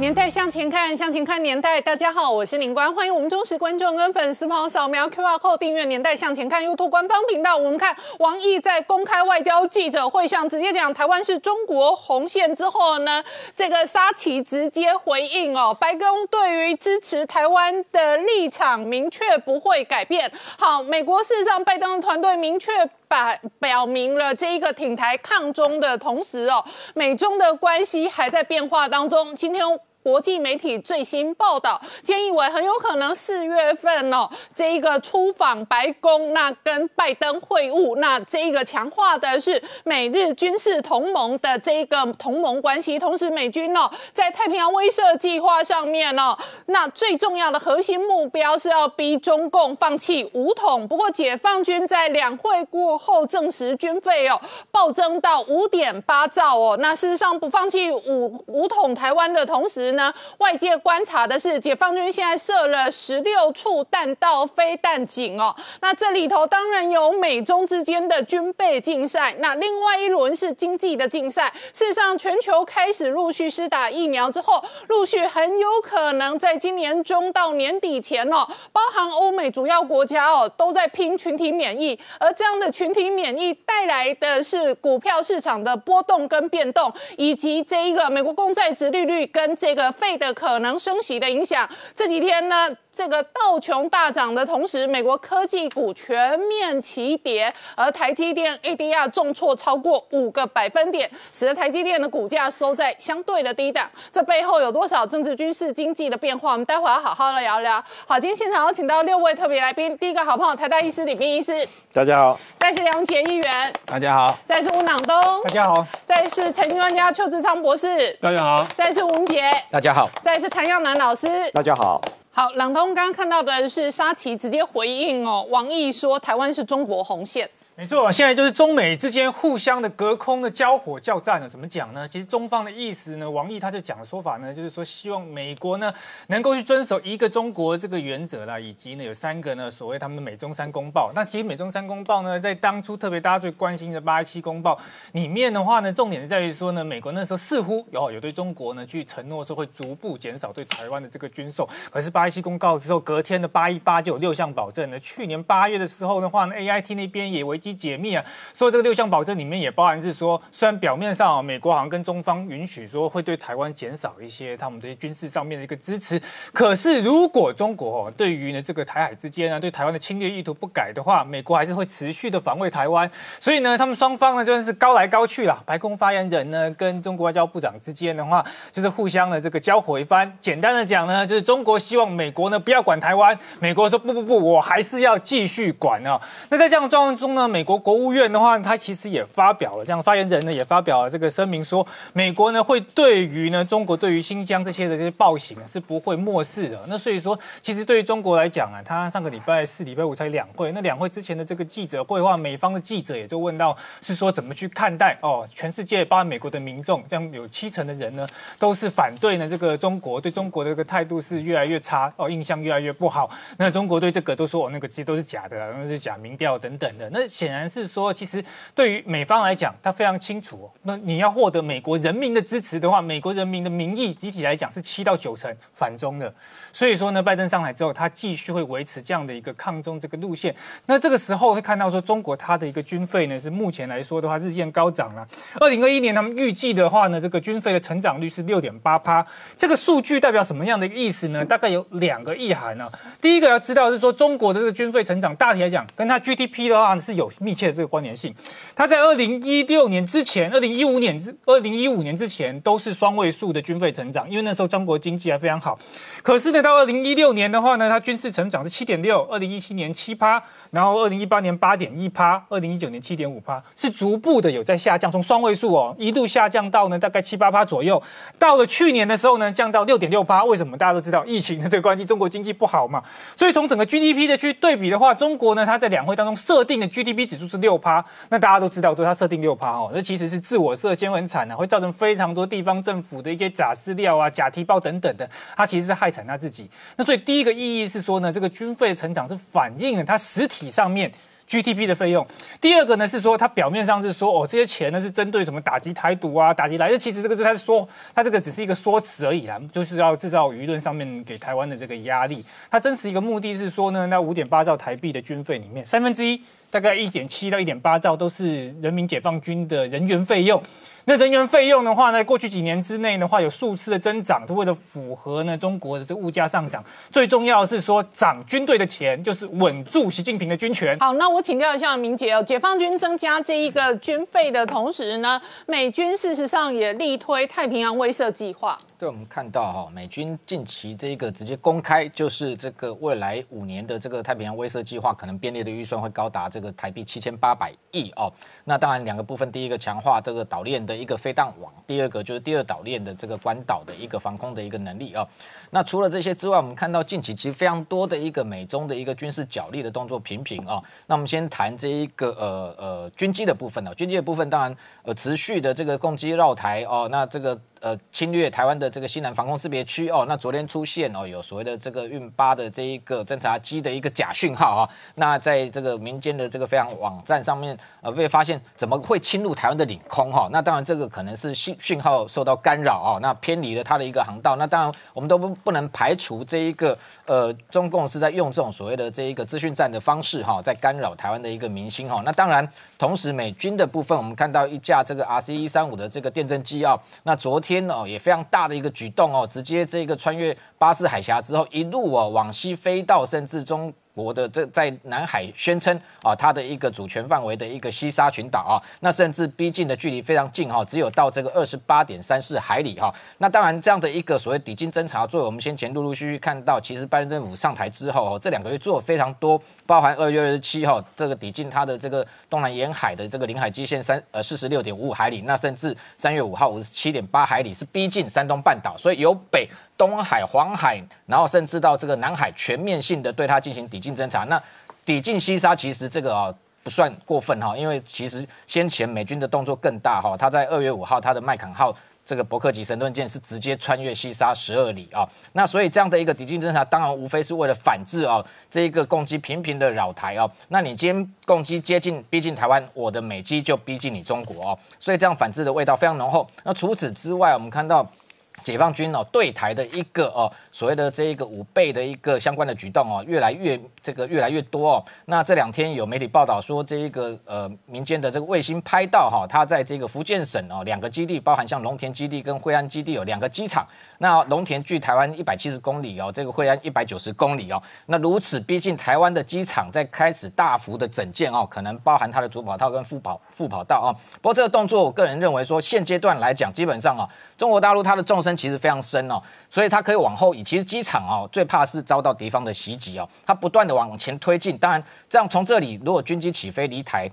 年代向前看，向前看年代。大家好，我是林官，欢迎我们忠实观众跟粉丝朋友扫描 QR Code 订阅《年代向前看》YouTube 官方频道。我们看王毅在公开外交记者会上直接讲台湾是中国红线之后呢，这个沙奇直接回应哦，白宫对于支持台湾的立场明确不会改变。好，美国事实上拜登的团队明确把表明了这一个挺台抗中的同时哦，美中的关系还在变化当中。今天。国际媒体最新报道，建议为很有可能四月份哦，这一个出访白宫，那跟拜登会晤，那这一个强化的是美日军事同盟的这一个同盟关系，同时美军哦在太平洋威慑计划上面哦，那最重要的核心目标是要逼中共放弃武统。不过解放军在两会过后证实军费哦暴增到五点八兆哦，那事实上不放弃武武统台湾的同时。外界观察的是，解放军现在设了十六处弹道飞弹井哦。那这里头当然有美中之间的军备竞赛，那另外一轮是经济的竞赛。事实上，全球开始陆续施打疫苗之后，陆续很有可能在今年中到年底前哦，包含欧美主要国家哦，都在拼群体免疫。而这样的群体免疫带来的是股票市场的波动跟变动，以及这一个美国公债值利率跟这。个费的可能升息的影响，这几天呢？这个道琼大涨的同时，美国科技股全面齐跌，而台积电 ADR 重挫超过五个百分点，使得台积电的股价收在相对的低档。这背后有多少政治、军事、经济的变化？我们待会要好好的聊聊。好，今天现场有请到六位特别来宾，第一个好朋友台大医师李斌医师，大家好；再是梁杰议员，大家好；再是吴朗东，大家好；再是财经专家邱志昌博士，大家好；再是吴杰，大家好；再是谭耀南老师，大家好。好，朗东刚刚看到的是沙奇直接回应哦，王毅说台湾是中国红线。没错，现在就是中美之间互相的隔空的交火交战了。怎么讲呢？其实中方的意思呢，王毅他就讲的说法呢，就是说希望美国呢能够去遵守一个中国这个原则啦，以及呢有三个呢所谓他们的美中三公报。那其实美中三公报呢，在当初特别大家最关心的八一七公报里面的话呢，重点是在于说呢，美国那时候似乎有有对中国呢去承诺说会逐步减少对台湾的这个军售。可是八一七公告之后，隔天的八一八就有六项保证呢。去年八月的时候的话呢，A I T 那边也为解密啊，所以这个六项保证里面也包含是说，虽然表面上啊，美国好像跟中方允许说会对台湾减少一些他们这些军事上面的一个支持，可是如果中国哦对于呢这个台海之间啊对台湾的侵略意图不改的话，美国还是会持续的防卫台湾。所以呢，他们双方呢真的是高来高去啦。白宫发言人呢跟中国外交部长之间的话，就是互相的这个交火一番。简单的讲呢，就是中国希望美国呢不要管台湾，美国说不不不，我还是要继续管啊。那在这样的状况中呢，美美国国务院的话，他其实也发表了这样发言人呢也发表了这个声明，说美国呢会对于呢中国对于新疆这些的这些暴行是不会漠视的。那所以说，其实对于中国来讲啊，他上个礼拜四、礼拜五才两会，那两会之前的这个记者会的话，美方的记者也就问到是说怎么去看待哦，全世界包括美国的民众，这样有七成的人呢都是反对呢这个中国对中国的这个态度是越来越差哦，印象越来越不好。那中国对这个都说哦，那个其实都是假的，那是假民调等等的。那显显然是说，其实对于美方来讲，他非常清楚。那你要获得美国人民的支持的话，美国人民的民意集体来讲是七到九成反中的。所以说呢，拜登上台之后，他继续会维持这样的一个抗中这个路线。那这个时候会看到说，中国它的一个军费呢，是目前来说的话日渐高涨了。二零二一年他们预计的话呢，这个军费的成长率是六点八趴。这个数据代表什么样的意思呢？大概有两个意涵呢。第一个要知道是说，中国的这个军费成长大体来讲，跟它 GDP 的话是有。密切的这个关联性，它在二零一六年之前、二零一五年之、二零一五年之前都是双位数的军费成长，因为那时候中国经济还非常好。可是呢，到二零一六年的话呢，它军事成长是七点六，二零一七年七趴，然后二零一八年八点一趴，二零一九年七点五趴，是逐步的有在下降，从双位数哦一度下降到呢大概七八趴左右，到了去年的时候呢降到六点六趴。为什么？大家都知道疫情的这个关系，中国经济不好嘛，所以从整个 GDP 的去对比的话，中国呢它在两会当中设定的 GDP。指数是六趴，那大家都知道，对它设定六趴哦，那其实是自我设限很惨啊，会造成非常多地方政府的一些假资料啊、假提报等等的，它其实是害惨他自己。那所以第一个意义是说呢，这个军费成长是反映了它实体体上面。GDP 的费用，第二个呢是说，它表面上是说，哦，这些钱呢是针对什么打击台独啊，打击来，其实这个是他说，他这个只是一个说辞而已啦，就是要制造舆论上面给台湾的这个压力。它真实一个目的是说呢，那五点八兆台币的军费里面，三分之一。大概一点七到一点八兆都是人民解放军的人员费用。那人员费用的话呢，过去几年之内的话有数次的增长，都为了符合呢中国的这物价上涨。最重要的是说，涨军队的钱就是稳住习近平的军权。好，那我请教一下明杰哦，解放军增加这一个军费的同时呢，美军事实上也力推太平洋威慑计划。对，我们看到哈，美军近期这个直接公开，就是这个未来五年的这个太平洋威慑计划，可能编列的预算会高达这个台币七千八百亿哦。那当然两个部分，第一个强化这个岛链的一个飞弹网，第二个就是第二岛链的这个关岛的一个防空的一个能力啊。那除了这些之外，我们看到近期其实非常多的一个美中的一个军事角力的动作频频啊。那我们先谈这一个呃呃军机的部分呢，军机的部分当然呃持续的这个攻击绕台哦，那这个。呃，侵略台湾的这个西南防空识别区哦，那昨天出现哦，有所谓的这个运八的这一个侦察机的一个假讯号啊，那在这个民间的这个非常网站上面呃被发现怎么会侵入台湾的领空哈？那当然这个可能是信讯号受到干扰啊，那偏离了它的一个航道，那当然我们都不不能排除这一个呃中共是在用这种所谓的这一个资讯战的方式哈，在干扰台湾的一个民心哈。那当然同时美军的部分，我们看到一架这个 R C 一三五的这个电侦机哦，那昨天。天哦，也非常大的一个举动哦，直接这个穿越巴士海峡之后，一路哦往西飞到甚至中。国的这在南海宣称啊，它的一个主权范围的一个西沙群岛啊，那甚至逼近的距离非常近哈，只有到这个二十八点三四海里哈。那当然这样的一个所谓抵近侦察，作为我们先前陆陆续续看到，其实拜登政府上台之后，这两个月做了非常多，包含二月二十七号这个抵近它的这个东南沿海的这个领海基线三呃四十六点五五海里，那甚至三月五号五十七点八海里是逼近山东半岛，所以由北。东海、黄海，然后甚至到这个南海，全面性的对它进行抵近侦察。那抵近西沙，其实这个啊不算过分哈，因为其实先前美军的动作更大哈。他在二月五号，他的麦肯号这个伯克级神盾舰是直接穿越西沙十二里啊。那所以这样的一个抵近侦察，当然无非是为了反制啊这一个攻击频频的扰台啊。那你今天攻击接近逼近台湾，我的美机就逼近你中国哦。所以这样反制的味道非常浓厚。那除此之外，我们看到。解放军哦对台的一个哦所谓的这一个五倍的一个相关的举动哦越来越这个越来越多哦。那这两天有媒体报道说，这一个呃民间的这个卫星拍到哈，它在这个福建省哦两个基地，包含像龙田基地跟惠安基地有两个机场。那龙田距台湾一百七十公里哦，这个惠安一百九十公里哦。那如此逼近台湾的机场，在开始大幅的整建哦，可能包含它的主跑道跟副跑副跑道啊。不过这个动作，我个人认为说，现阶段来讲，基本上啊，中国大陆它的纵深其实非常深哦，所以它可以往后移。其实机场哦，最怕是遭到敌方的袭击哦，它不断的往前推进。当然，这样从这里如果军机起飞离台。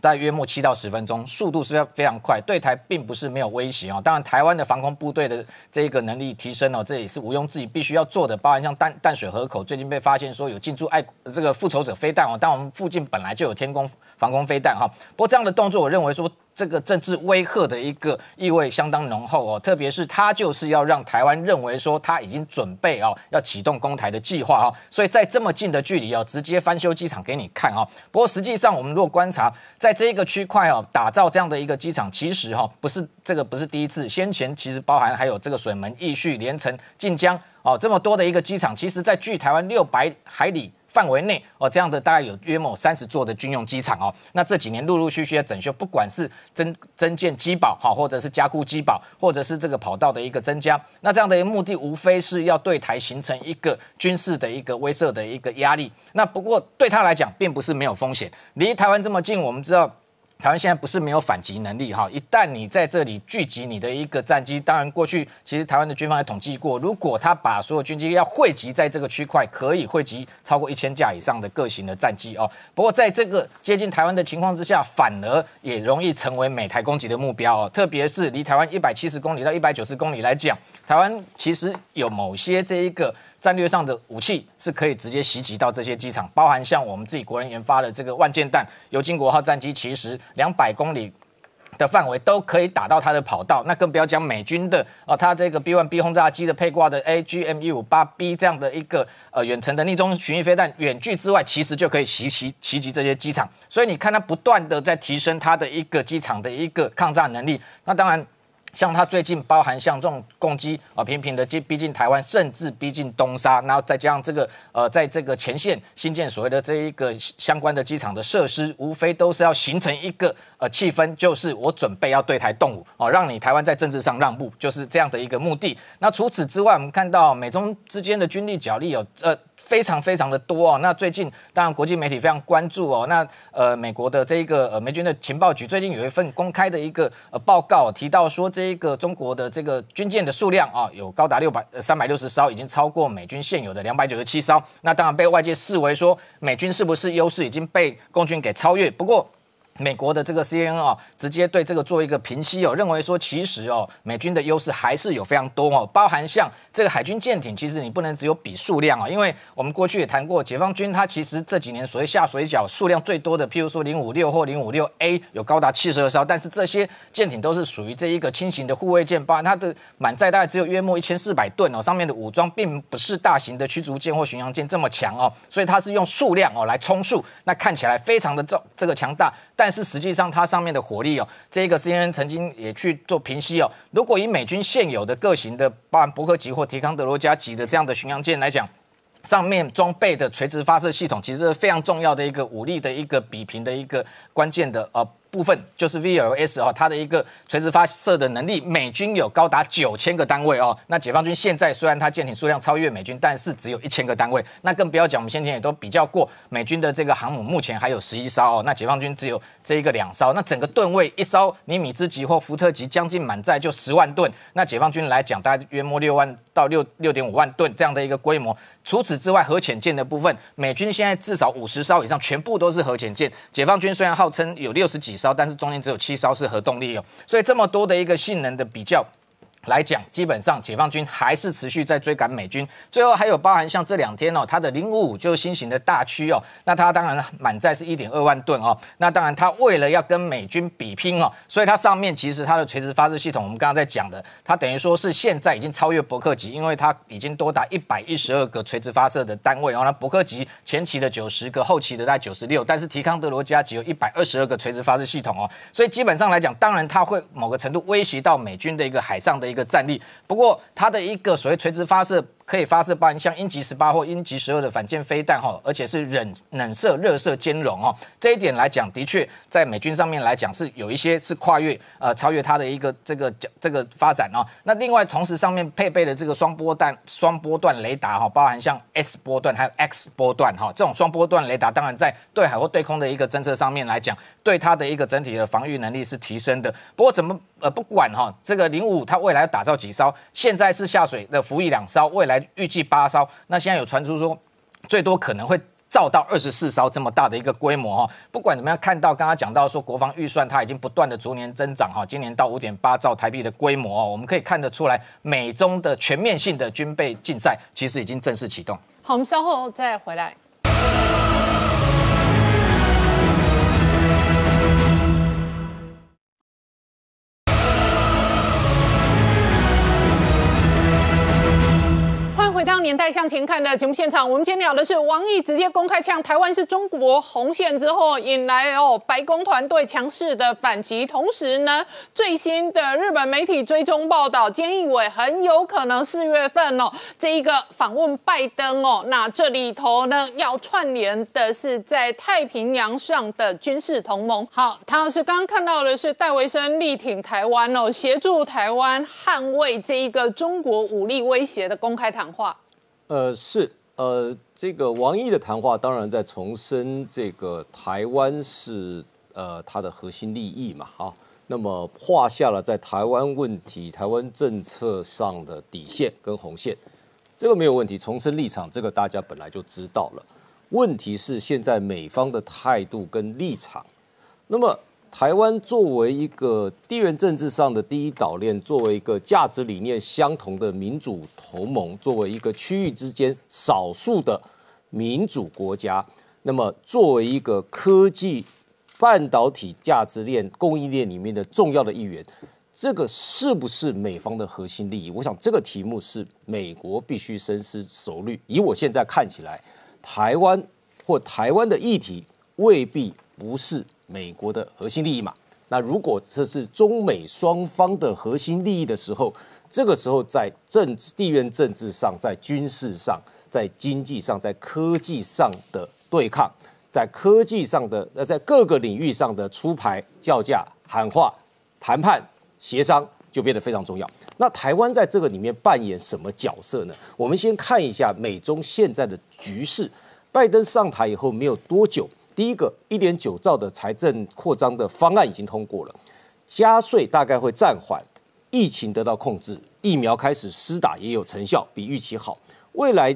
大约莫七到十分钟，速度是非常非常快，对台并不是没有威胁哦。当然，台湾的防空部队的这个能力提升哦，这也是毋庸置疑必须要做的。包含像淡淡水河口最近被发现说有进驻爱这个复仇者飞弹哦，但我们附近本来就有天宫防空飞弹哈。不过这样的动作，我认为说。这个政治威吓的一个意味相当浓厚哦，特别是他就是要让台湾认为说他已经准备哦要启动攻台的计划哦，所以在这么近的距离哦，直接翻修机场给你看哦。不过实际上我们如果观察，在这一个区块哦，打造这样的一个机场，其实哈不是这个不是第一次，先前其实包含还有这个水门、义序、连城、晋江哦这么多的一个机场，其实在距台湾六百海里。范围内哦，这样的大概有约莫三十座的军用机场哦。那这几年陆陆续续的整修，不管是增增建机堡哈，或者是加固机堡，或者是这个跑道的一个增加，那这样的一个目的无非是要对台形成一个军事的一个威慑的一个压力。那不过对他来讲，并不是没有风险。离台湾这么近，我们知道。台湾现在不是没有反击能力哈，一旦你在这里聚集你的一个战机，当然过去其实台湾的军方也统计过，如果他把所有军机要汇集在这个区块，可以汇集超过一千架以上的各型的战机哦。不过在这个接近台湾的情况之下，反而也容易成为美台攻击的目标哦。特别是离台湾一百七十公里到一百九十公里来讲，台湾其实有某些这一个。战略上的武器是可以直接袭击到这些机场，包含像我们自己国人研发的这个万箭弹，由金国号战机其实两百公里。的范围都可以打到它的跑道，那更不要讲美军的哦，它这个 B1B 轰炸机的配挂的 AGM-158B 这样的一个呃远程的逆中巡弋飞弹，远距之外其实就可以袭袭袭击这些机场，所以你看它不断的在提升它的一个机场的一个抗炸能力，那当然。像它最近包含像这种攻击啊，频频的接逼近台湾，甚至逼近东沙，然后再加上这个呃，在这个前线新建所谓的这一个相关的机场的设施，无非都是要形成一个呃气氛，就是我准备要对台动武哦，让你台湾在政治上让步，就是这样的一个目的。那除此之外，我们看到美中之间的军力角力有呃。非常非常的多哦，那最近当然国际媒体非常关注哦，那呃美国的这一个呃美军的情报局最近有一份公开的一个呃报告，提到说这一个中国的这个军舰的数量啊有高达六百三百六十艘，已经超过美军现有的两百九十七艘，那当然被外界视为说美军是不是优势已经被共军给超越，不过。美国的这个 CNN 哦，直接对这个做一个评析哦，认为说其实哦，美军的优势还是有非常多哦，包含像这个海军舰艇，其实你不能只有比数量啊，因为我们过去也谈过，解放军它其实这几年所谓下水饺数量最多的，譬如说零五六或零五六 A 有高达七十二艘，但是这些舰艇都是属于这一个轻型的护卫舰，包含它的满载大概只有约莫一千四百吨哦，上面的武装并不是大型的驱逐舰或巡洋舰这么强哦，所以它是用数量哦来充数，那看起来非常的这这个强大。但是实际上，它上面的火力哦，这个 CNN 曾经也去做评析哦。如果以美军现有的各型的，包含伯克级或提康德罗加级的这样的巡洋舰来讲，上面装备的垂直发射系统，其实是非常重要的一个武力的一个比拼的一个关键的呃。部分就是 VLS 哦，它的一个垂直发射的能力，美军有高达九千个单位哦。那解放军现在虽然它舰艇数量超越美军，但是只有一千个单位。那更不要讲，我们先前也都比较过，美军的这个航母目前还有十一艘哦，那解放军只有这一个两艘。那整个吨位一艘，尼米兹级或福特级将近满载就十万吨，那解放军来讲，大概约摸六万到六六点五万吨这样的一个规模。除此之外，核潜舰的部分，美军现在至少五十艘以上，全部都是核潜舰。解放军虽然号称有六十几艘，但是中间只有七艘是核动力哦。所以这么多的一个性能的比较。来讲，基本上解放军还是持续在追赶美军。最后还有包含像这两天哦，它的零五五就是新型的大驱哦，那它当然满载是一点二万吨哦。那当然它为了要跟美军比拼哦，所以它上面其实它的垂直发射系统，我们刚刚在讲的，它等于说是现在已经超越伯克级，因为它已经多达一百一十二个垂直发射的单位哦。那伯克级前期的九十个，后期的在九十六，但是提康德罗加只有一百二十二个垂直发射系统哦。所以基本上来讲，当然它会某个程度威胁到美军的一个海上的一个。的战力，不过它的一个所谓垂直发射。可以发射包含像鹰击十八或鹰击十二的反舰飞弹哈，而且是冷冷射热射兼容哦。这一点来讲，的确在美军上面来讲是有一些是跨越呃超越它的一个这个这个发展哦。那另外同时上面配备的这个双波段双波段雷达哈，包含像 S 波段还有 X 波段哈，这种双波段雷达当然在对海或对空的一个侦测上面来讲，对它的一个整体的防御能力是提升的。不过怎么呃不管哈，这个零五它未来要打造几艘，现在是下水的服役两艘，未来。预计八艘，那现在有传出说，最多可能会造到二十四艘这么大的一个规模哈。不管怎么样，看到刚刚讲到说国防预算它已经不断的逐年增长哈，今年到五点八兆台币的规模哦，我们可以看得出来，美中的全面性的军备竞赛其实已经正式启动。好，我们稍后再回来。回到年代向前看的节目现场，我们今天聊的是王毅直接公开呛台湾是中国红线之后，引来哦白宫团队强势的反击。同时呢，最新的日本媒体追踪报道，菅义伟很有可能四月份哦这一个访问拜登哦，那这里头呢要串联的是在太平洋上的军事同盟。好，唐老师刚刚看到的是戴维森力挺台湾哦，协助台湾捍卫这一个中国武力威胁的公开谈话。呃，是呃，这个王毅的谈话当然在重申这个台湾是呃他的核心利益嘛，哈，那么画下了在台湾问题、台湾政策上的底线跟红线，这个没有问题。重申立场，这个大家本来就知道了。问题是现在美方的态度跟立场。那么台湾作为一个地缘政治上的第一岛链，作为一个价值理念相同的民主同盟，作为一个区域之间少数的民主国家，那么作为一个科技半导体价值链供应链里面的重要的一员，这个是不是美方的核心利益？我想这个题目是美国必须深思熟虑。以我现在看起来，台湾或台湾的议题未必不是。美国的核心利益嘛，那如果这是中美双方的核心利益的时候，这个时候在政治、地缘政治上、在军事上、在经济上、在科技上的对抗，在科技上的呃，在各个领域上的出牌叫价、喊话、谈判、协商，就变得非常重要。那台湾在这个里面扮演什么角色呢？我们先看一下美中现在的局势。拜登上台以后没有多久。第一个一点九兆的财政扩张的方案已经通过了，加税大概会暂缓，疫情得到控制，疫苗开始施打也有成效，比预期好。未来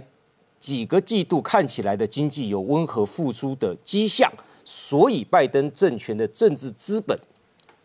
几个季度看起来的经济有温和复苏的迹象，所以拜登政权的政治资本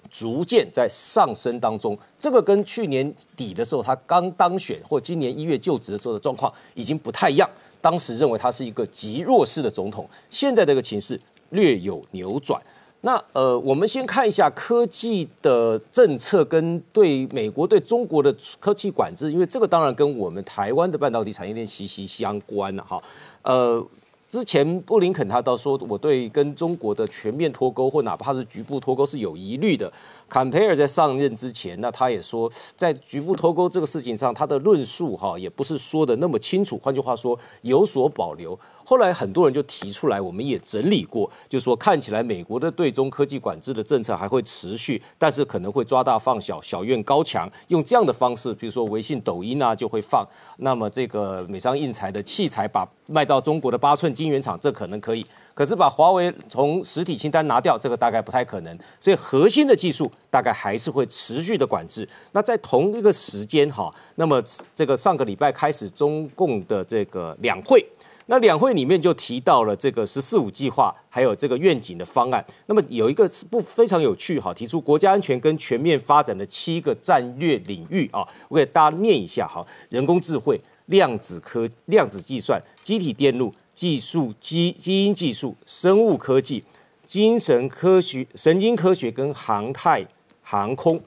逐渐在上升当中。这个跟去年底的时候他刚当选或今年一月就职的时候的状况已经不太一样。当时认为他是一个极弱势的总统，现在这个情势略有扭转。那呃，我们先看一下科技的政策跟对美国对中国的科技管制，因为这个当然跟我们台湾的半导体产业链息息相关了哈。呃。之前布林肯他倒说，我对跟中国的全面脱钩或哪怕是局部脱钩是有疑虑的。坎培尔在上任之前，那他也说，在局部脱钩这个事情上，他的论述哈也不是说的那么清楚。换句话说，有所保留。后来很多人就提出来，我们也整理过，就说看起来美国的对中科技管制的政策还会持续，但是可能会抓大放小，小院高墙，用这样的方式，比如说微信、抖音啊就会放。那么这个美商印材的器材把卖到中国的八寸晶圆厂，这可能可以。可是把华为从实体清单拿掉，这个大概不太可能。所以核心的技术大概还是会持续的管制。那在同一个时间哈，那么这个上个礼拜开始中共的这个两会。那两会里面就提到了这个“十四五”计划，还有这个愿景的方案。那么有一个不非常有趣哈，提出国家安全跟全面发展的七个战略领域啊，我给大家念一下哈：人工智慧、量子科、量子计算、机体电路技术、基基因技术、生物科技、精神科学、神经科学跟航太航空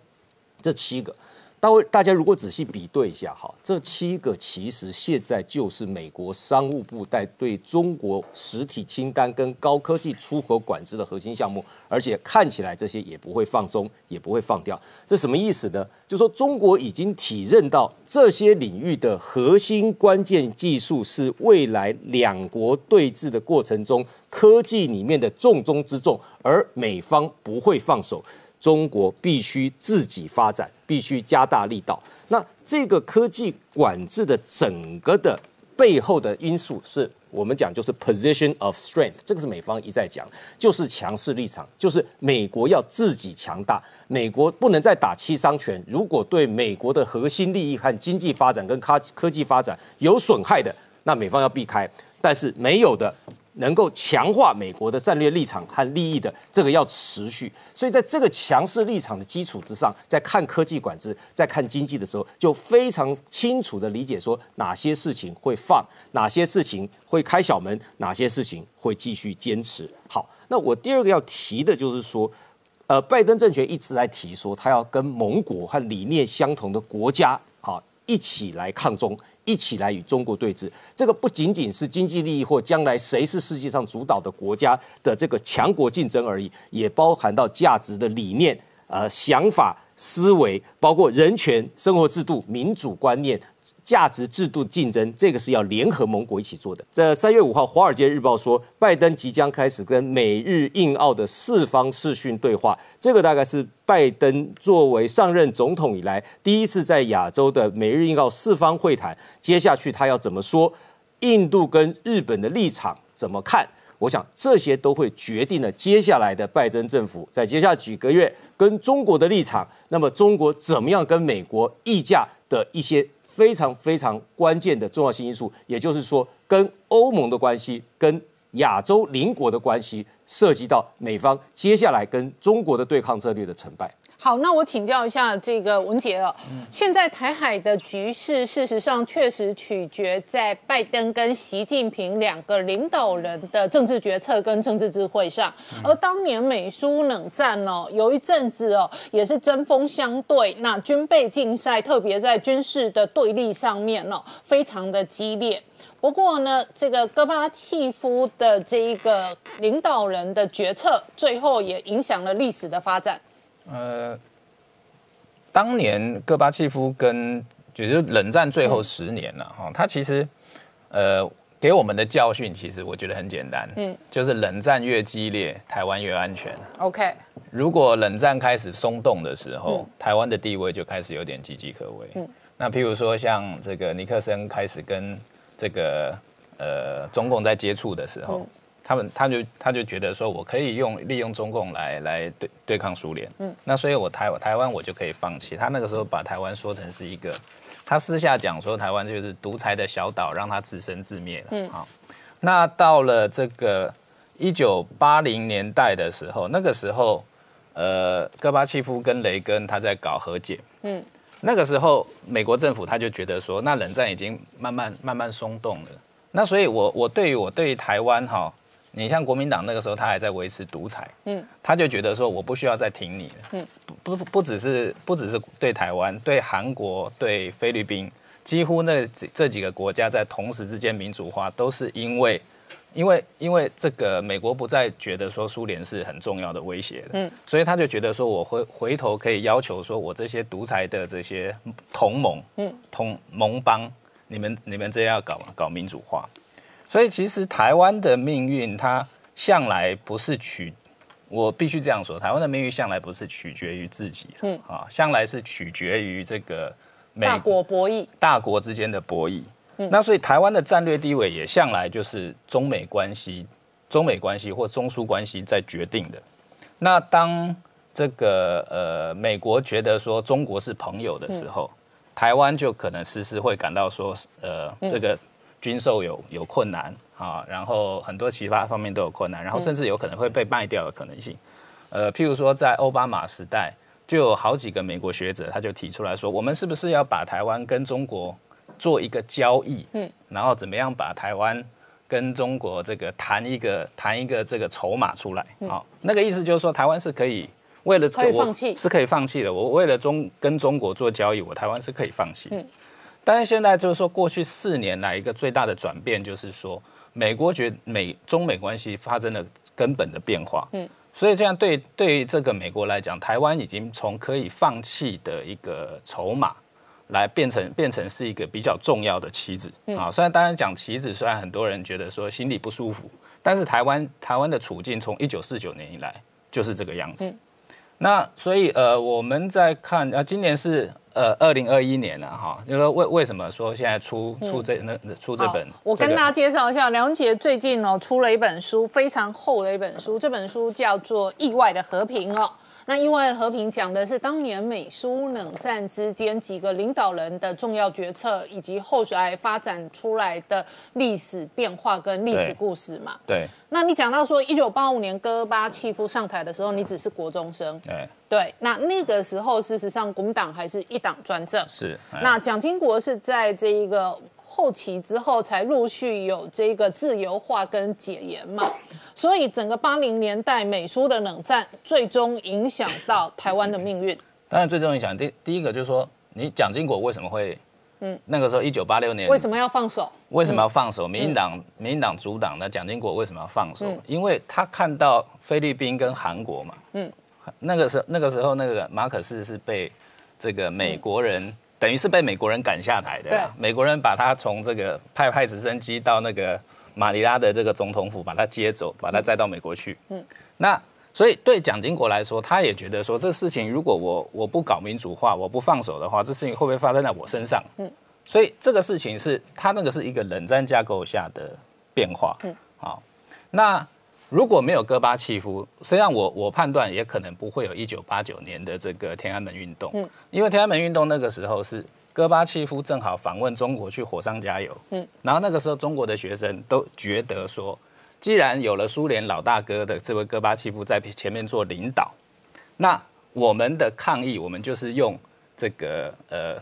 这七个。大位，大家如果仔细比对一下，哈，这七个其实现在就是美国商务部在对中国实体清单跟高科技出口管制的核心项目，而且看起来这些也不会放松，也不会放掉。这什么意思呢？就说中国已经体认到这些领域的核心关键技术是未来两国对峙的过程中科技里面的重中之重，而美方不会放手。中国必须自己发展，必须加大力道。那这个科技管制的整个的背后的因素，是我们讲就是 position of strength，这个是美方一再讲，就是强势立场，就是美国要自己强大，美国不能再打七伤拳。如果对美国的核心利益和经济发展跟科科技发展有损害的，那美方要避开。但是没有的。能够强化美国的战略立场和利益的，这个要持续。所以在这个强势立场的基础之上，在看科技管制、在看经济的时候，就非常清楚的理解说哪些事情会放，哪些事情会开小门，哪些事情会继续坚持。好，那我第二个要提的就是说，呃，拜登政权一直在提说，他要跟盟国和理念相同的国家，好一起来抗中。一起来与中国对峙，这个不仅仅是经济利益或将来谁是世界上主导的国家的这个强国竞争而已，也包含到价值的理念、呃想法、思维，包括人权、生活制度、民主观念。价值制度竞争，这个是要联合盟国一起做的。在三月五号，《华尔街日报》说，拜登即将开始跟美日印澳的四方视讯对话。这个大概是拜登作为上任总统以来第一次在亚洲的美日印澳四方会谈。接下去他要怎么说？印度跟日本的立场怎么看？我想这些都会决定了接下来的拜登政府在接下几个月跟中国的立场。那么中国怎么样跟美国议价的一些。非常非常关键的重要性因素，也就是说，跟欧盟的关系、跟亚洲邻国的关系，涉及到美方接下来跟中国的对抗策略的成败。好，那我请教一下这个文杰了。现在台海的局势，事实上确实取决在拜登跟习近平两个领导人的政治决策跟政治智慧上。而当年美苏冷战哦，有一阵子哦，也是针锋相对，那军备竞赛，特别在军事的对立上面哦，非常的激烈。不过呢，这个戈巴契夫的这一个领导人的决策，最后也影响了历史的发展。呃，当年戈巴契夫跟就是冷战最后十年了哈，他其实呃给我们的教训，其实我觉得很简单，嗯，就是冷战越激烈，台湾越安全。OK，如果冷战开始松动的时候，台湾的地位就开始有点岌岌可危。嗯，那譬如说像这个尼克森开始跟这个呃中共在接触的时候。他们他就他就觉得说，我可以用利用中共来来对对抗苏联，嗯，那所以我台台湾我就可以放弃。他那个时候把台湾说成是一个，他私下讲说台湾就是独裁的小岛，让他自生自灭了，嗯，好。那到了这个一九八零年代的时候，那个时候，呃，戈巴契夫跟雷根他在搞和解，嗯，那个时候美国政府他就觉得说，那冷战已经慢慢慢慢松动了，那所以我我对于我对于台湾哈。你像国民党那个时候，他还在维持独裁，嗯，他就觉得说我不需要再挺你了，嗯，不不不只是不只是对台湾，对韩国、对菲律宾，几乎那这几个国家在同时之间民主化，都是因为，因为因为这个美国不再觉得说苏联是很重要的威胁了，嗯，所以他就觉得说我回回头可以要求说我这些独裁的这些同盟，嗯，同盟邦，你们你们这要搞搞民主化。所以其实台湾的命运，它向来不是取，我必须这样说，台湾的命运向来不是取决于自己，嗯啊，向来是取决于这个大国博弈，大国之间的博弈。嗯那所以台湾的战略地位也向来就是中美关系、中美关系或中苏关系在决定的。那当这个呃美国觉得说中国是朋友的时候，台湾就可能时时会感到说，呃这个。军售有有困难啊，然后很多其他方面都有困难，然后甚至有可能会被卖掉的可能性。呃，譬如说在奥巴马时代，就有好几个美国学者他就提出来说，我们是不是要把台湾跟中国做一个交易？嗯，然后怎么样把台湾跟中国这个谈一个谈一个这个筹码出来？好，那个意思就是说，台湾是可以为了可以是可以放弃的。我为了中跟中国做交易，我台湾是可以放弃。嗯。但是现在就是说，过去四年来一个最大的转变，就是说，美国觉美中美关系发生了根本的变化。嗯，所以这样对对这个美国来讲，台湾已经从可以放弃的一个筹码，来变成变成是一个比较重要的棋子。啊，虽然当然讲棋子，虽然很多人觉得说心里不舒服，但是台湾台湾的处境从一九四九年以来就是这个样子。那所以呃，我们在看啊，今年是。呃，二零二一年了哈，就说为为什么说现在出出这那出这本？我跟大家介绍一下，梁杰最近哦出了一本书，非常厚的一本书，这本书叫做《意外的和平》哦。那意外和平讲的是当年美苏冷战之间几个领导人的重要决策，以及后来发展出来的历史变化跟历史故事嘛。对。那你讲到说一九八五年戈巴契夫上台的时候，你只是国中生。对。对。那那个时候，事实上国民党还是一党专政。是。那蒋经国是在这一个。后期之后才陆续有这个自由化跟解严嘛，所以整个八零年代美苏的冷战最终影响到台湾的命运。当然，最终影响第第一个就是说，你蒋经国为什么会，嗯，那个时候一九八六年为什么要放手？为什么要放手？民进党民进党主党的蒋经国为什么要放手？因为他看到菲律宾跟韩国嘛，嗯，那个时候那个时候那个马可斯是被这个美国人。等于是被美国人赶下台的，美国人把他从这个派派直升机到那个马尼拉的这个总统府，把他接走，把他载到美国去。嗯，那所以对蒋经国来说，他也觉得说，这事情如果我我不搞民主化，我不放手的话，这事情会不会发生在我身上？嗯，所以这个事情是他那个是一个冷战架构下的变化。嗯，好，那。如果没有戈巴契夫，实际上我我判断也可能不会有一九八九年的这个天安门运动。嗯，因为天安门运动那个时候是戈巴契夫正好访问中国去火上加油。嗯，然后那个时候中国的学生都觉得说，既然有了苏联老大哥的这位戈巴契夫在前面做领导，那我们的抗议，我们就是用这个呃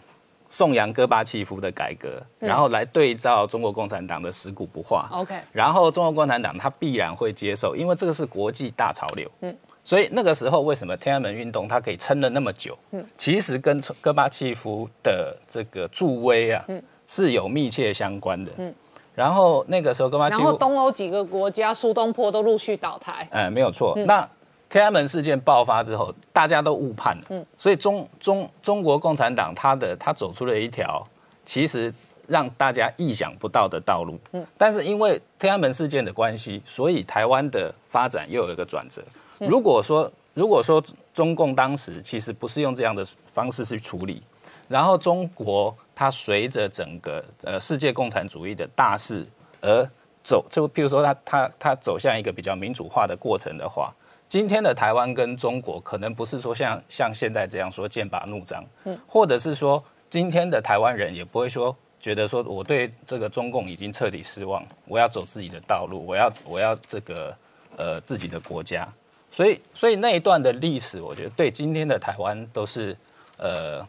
颂扬戈巴契夫的改革，然后来对照中国共产党的死骨不化。OK，然后中国共产党他必然会接受，因为这个是国际大潮流。嗯，所以那个时候为什么天安门运动它可以撑了那么久？嗯，其实跟戈巴契夫的这个助威啊，是有密切相关的。嗯，然后那个时候戈巴契然后夫，东欧几个国家苏东坡都陆续倒台。哎，没有错。那天安门事件爆发之后，大家都误判了。嗯，所以中中中国共产党他的他走出了一条其实让大家意想不到的道路。嗯，但是因为天安门事件的关系，所以台湾的发展又有一个转折。如果说如果说中共当时其实不是用这样的方式去处理，然后中国它随着整个呃世界共产主义的大势而走，就譬如说它它它走向一个比较民主化的过程的话，今天的台湾跟中国可能不是说像像现在这样说剑拔弩张，嗯，或者是说今天的台湾人也不会说觉得说我对这个中共已经彻底失望，我要走自己的道路，我要我要这个呃自己的国家，所以所以那一段的历史，我觉得对今天的台湾都是呃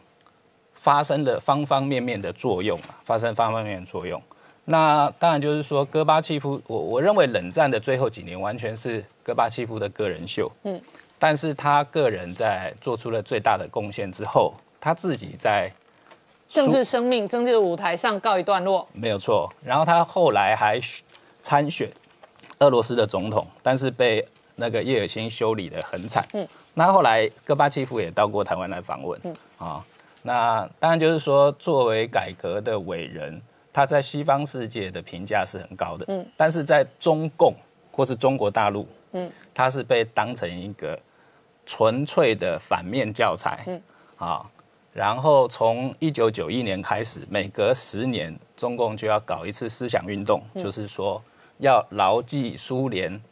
发生了方方面面的作用啊，发生方方面面的作用。那当然就是说，戈巴契夫，我我认为冷战的最后几年完全是戈巴契夫的个人秀，嗯，但是他个人在做出了最大的贡献之后，他自己在政治生命、政治舞台上告一段落。没有错。然后他后来还参选俄罗斯的总统，但是被那个叶尔钦修理的很惨。嗯，那后来戈巴契夫也到过台湾来访问。嗯啊，那当然就是说，作为改革的伟人，他在西方世界的评价是很高的。嗯，但是在中共或是中国大陆，嗯，他是被当成一个纯粹的反面教材。嗯啊。然后从一九九一年开始，每隔十年，中共就要搞一次思想运动，就是说要牢记苏联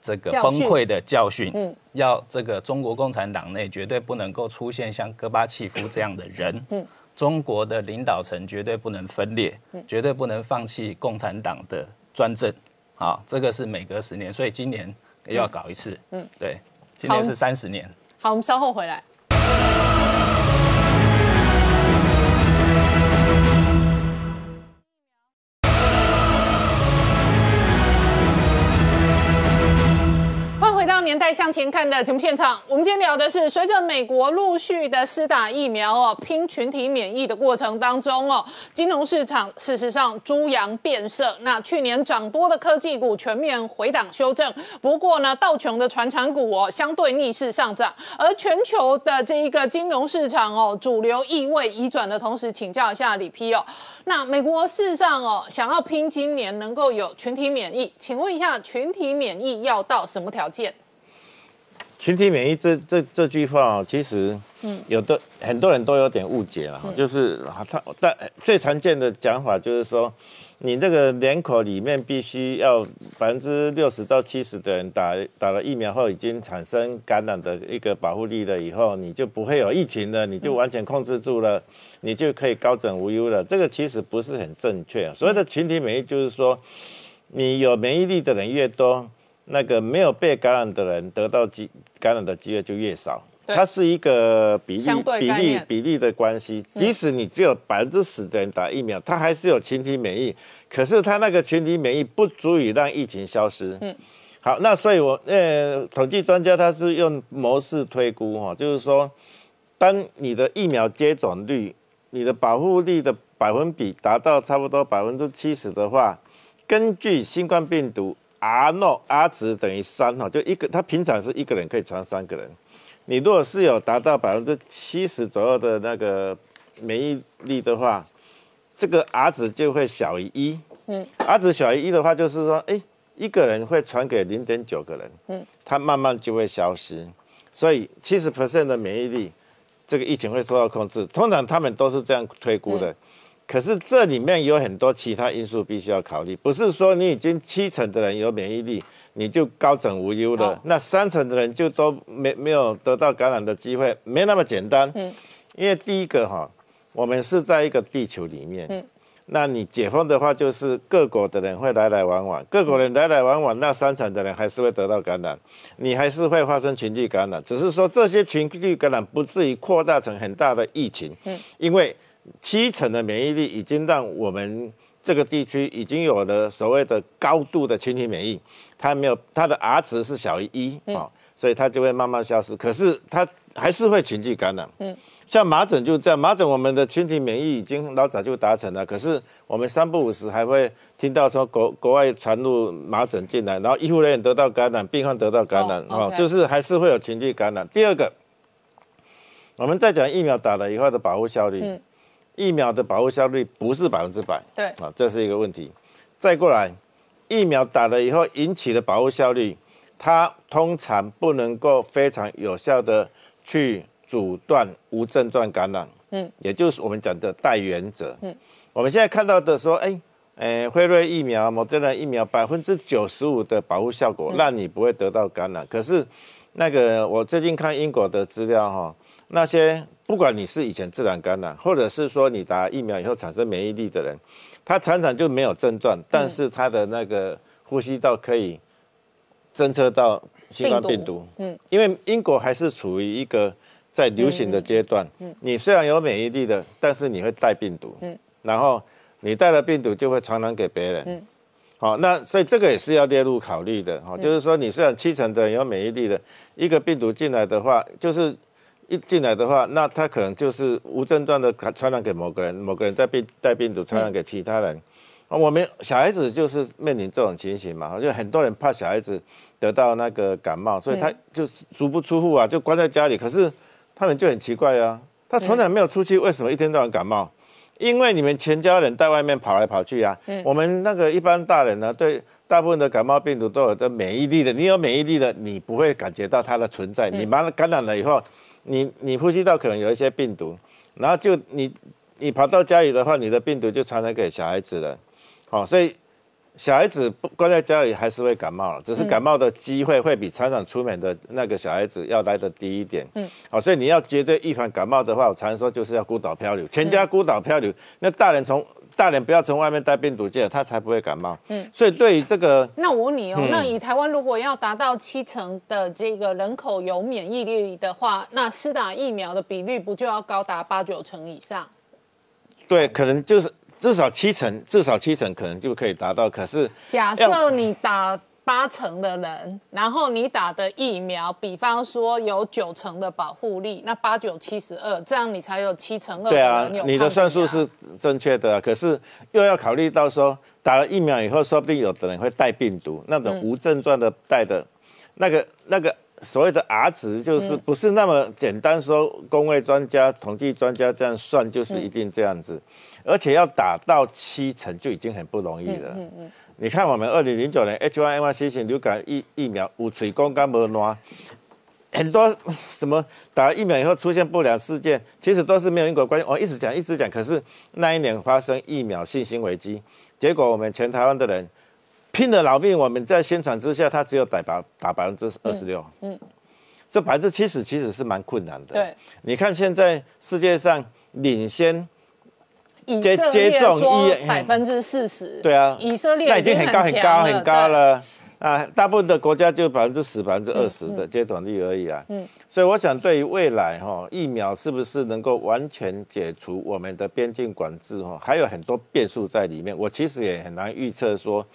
这个崩溃的教训，嗯要这个中国共产党内绝对不能够出现像戈巴契夫这样的人，中国的领导层绝对不能分裂，绝对不能放弃共产党的专政，啊，这个是每隔十年，所以今年又要搞一次，嗯，对，今年是三十年。好，我们稍后回来。年代向前看》的节目现场。我们今天聊的是，随着美国陆续的施打疫苗哦，拼群体免疫的过程当中哦，金融市场事实上猪羊变色。那去年涨多的科技股全面回档修正，不过呢，道琼的传产股哦相对逆势上涨，而全球的这一个金融市场哦，主流意味移转的同时，请教一下李批哦。那美国事实上哦，想要拼今年能够有群体免疫，请问一下，群体免疫要到什么条件？群体免疫这这这句话哦，其实，嗯，有的很多人都有点误解了哈，就是啊，他但最常见的讲法就是说，你这个人口里面必须要百分之六十到七十的人打打了疫苗后已经产生感染的一个保护力了以后，你就不会有疫情了，你就完全控制住了，你就可以高枕无忧了。这个其实不是很正确。所谓的群体免疫就是说，你有免疫力的人越多，那个没有被感染的人得到机感染的机会就越少。它是一个比例比例比例的关系。即使你只有百分之十的人打疫苗，它还是有群体免疫。可是它那个群体免疫不足以让疫情消失。嗯，好，那所以我呃，统计专家他是用模式推估哈，就是说，当你的疫苗接种率、你的保护力的百分比达到差不多百分之七十的话，根据新冠病毒 R 诺 R 值等于三哈，就一个，它平常是一个人可以传三个人。你如果是有达到百分之七十左右的那个免疫力的话，这个 R 值就会小于一。嗯，R 值小于一的话，就是说，哎，一个人会传给零点九个人。嗯，它慢慢就会消失。所以七十 percent 的免疫力，这个疫情会受到控制。通常他们都是这样推估的。可是这里面有很多其他因素必须要考虑，不是说你已经七成的人有免疫力，你就高枕无忧了。那三成的人就都没没有得到感染的机会，没那么简单。嗯，因为第一个哈，我们是在一个地球里面，嗯，那你解封的话，就是各国的人会来来往往，各国人来来往往，那三成的人还是会得到感染，你还是会发生群聚感染，只是说这些群聚感染不至于扩大成很大的疫情，嗯，因为七成的免疫力已经让我们这个地区已经有了所谓的高度的群体免疫，它没有它的 R 值是小于一啊，所以它就会慢慢消失，可是它还是会群聚感染，嗯。像麻疹就这样，麻疹我们的群体免疫已经老早就达成了，可是我们三不五时还会听到说国国外传入麻疹进来，然后医护人员得到感染，病患得到感染，哦，就是还是会有群聚感染。第二个，我们在讲疫苗打了以后的保护效率，疫苗的保护效率不是百分之百，对，啊，这是一个问题。再过来，疫苗打了以后引起的保护效率，它通常不能够非常有效的去。阻断无症状感染，嗯，也就是我们讲的带原则，嗯，我们现在看到的说，哎，诶，辉瑞疫苗、莫德纳疫苗百分之九十五的保护效果，让你不会得到感染。可是，那个我最近看英国的资料哈，那些不管你是以前自然感染，或者是说你打疫苗以后产生免疫力的人，他常常就没有症状，但是他的那个呼吸道可以侦测到新冠病毒，嗯，因为英国还是处于一个。在流行的阶段，你虽然有免疫力的，但是你会带病毒，然后你带了病毒就会传染给别人，好，那所以这个也是要列入考虑的，哈，就是说你虽然七成的人有免疫力的，一个病毒进来的话，就是一进来的话，那他可能就是无症状的传染给某个人，某个人带病带病毒传染给其他人，我们小孩子就是面临这种情形嘛，就很多人怕小孩子得到那个感冒，所以他就足不出户啊，就关在家里，可是。他们就很奇怪啊，他从来没有出去，为什么一天到晚感冒？因为你们全家人在外面跑来跑去啊。我们那个一般大人呢，对大部分的感冒病毒都有的免疫力的。你有免疫力的，你不会感觉到它的存在。你把它感染了以后，你你呼吸道可能有一些病毒，然后就你你跑到家里的话，你的病毒就传染给小孩子了。好，所以。小孩子不关在家里还是会感冒了，只是感冒的机会会比常常出门的那个小孩子要来的低一点。嗯，好，所以你要绝对预防感冒的话，我常说就是要孤岛漂流，全家孤岛漂流。那大人从大人不要从外面带病毒进来，他才不会感冒。嗯，所以对于这个，那我问你哦，那以台湾如果要达到七成的这个人口有免疫力的话，那施打疫苗的比率不就要高达八九成以上？对，可能就是。至少七成，至少七成可能就可以达到。可是，假设你打八成的人，然后你打的疫苗，比方说有九成的保护力，那八九七十二，这样你才有七成二。对啊，你的算术是正确的。可是又要考虑到说，打了疫苗以后，说不定有的人会带病毒，那种无症状的带的，那个那个所谓的 R 值，就是不是那么简单说，工位专家、统计专家这样算，就是一定这样子。而且要打到七成就已经很不容易了。嗯嗯。你看我们二零零九年 H1N1 新型流感疫疫苗五水光干没拿，很多什么打了疫苗以后出现不良事件，其实都是没有因果关系。我一直讲一直讲，可是那一年发生疫苗信心危机，结果我们全台湾的人拼了老命，我们在宣传之下，他只有打百打百分之二十六。嗯。这百分之七十其实是蛮困难的。对。你看现在世界上领先。接接种一百分之四十，对啊，以色列那已经很高很高很高了啊！大部分的国家就百分之十、百分之二十的接种率而已啊。嗯，所以我想，对于未来哈，疫苗是不是能够完全解除我们的边境管制哈，还有很多变数在里面。我其实也很难预测说。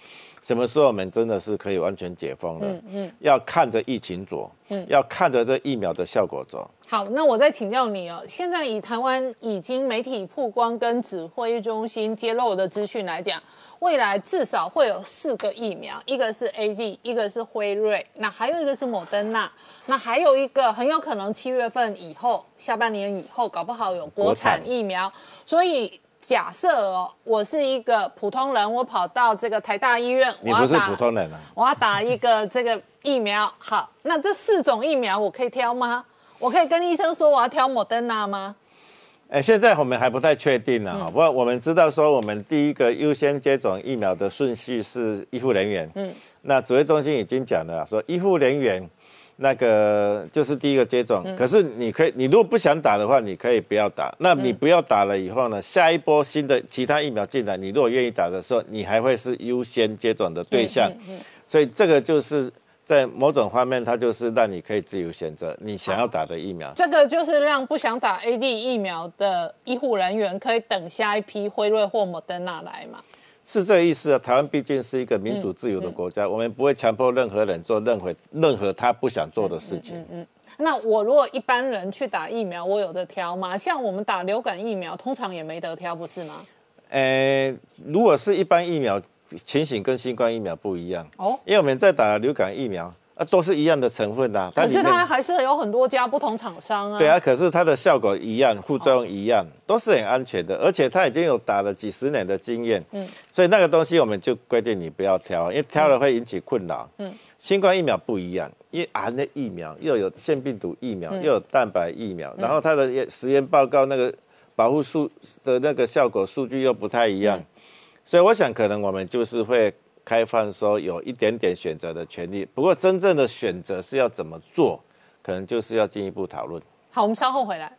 什么时候我们真的是可以完全解封了？嗯嗯，要看着疫情走，嗯，要看着这疫苗的效果走。好，那我再请教你哦。现在以台湾已经媒体曝光跟指挥中心揭露的资讯来讲，未来至少会有四个疫苗，一个是 A Z，一个是辉瑞，那还有一个是莫登纳，那还有一个很有可能七月份以后，下半年以后搞不好有国产疫苗，所以。假设哦，我是一个普通人，我跑到这个台大医院，你不是普通人啊，我要打一个这个疫苗。好，那这四种疫苗我可以挑吗？我可以跟医生说我要挑莫德纳吗？哎，现在我们还不太确定呢。不过我们知道说，我们第一个优先接种疫苗的顺序是医护人员。嗯，那指挥中心已经讲了，说医护人员。那个就是第一个接种。可是你可以，你如果不想打的话，你可以不要打。那你不要打了以后呢，下一波新的其他疫苗进来，你如果愿意打的时候，你还会是优先接种的对象。所以这个就是在某种方面，它就是让你可以自由选择你想要打的疫苗。这个就是让不想打 A D 疫苗的医护人员可以等下一批辉瑞或莫德纳来嘛？是这个意思啊！台湾毕竟是一个民主自由的国家，我们不会强迫任何人做任何任何他不想做的事情。嗯嗯。那我如果一般人去打疫苗，我有的挑吗？像我们打流感疫苗，通常也没得挑，不是吗？呃，如果是一般疫苗，情形跟新冠疫苗不一样哦，因为我们在打流感疫苗。啊，都是一样的成分呐，可是它还是有很多家不同厂商啊。对啊，可是它的效果一样，副作用一样，都是很安全的，而且它已经有打了几十年的经验。嗯，所以那个东西我们就规定你不要挑，因为挑了会引起困扰。嗯，新冠疫苗不一样，因为啊那疫苗又有腺病毒疫苗，又有蛋白疫苗，然后它的实验报告那个保护数的那个效果数据又不太一样，所以我想可能我们就是会。开放说有一点点选择的权利，不过真正的选择是要怎么做，可能就是要进一步讨论。好，我们稍后回来。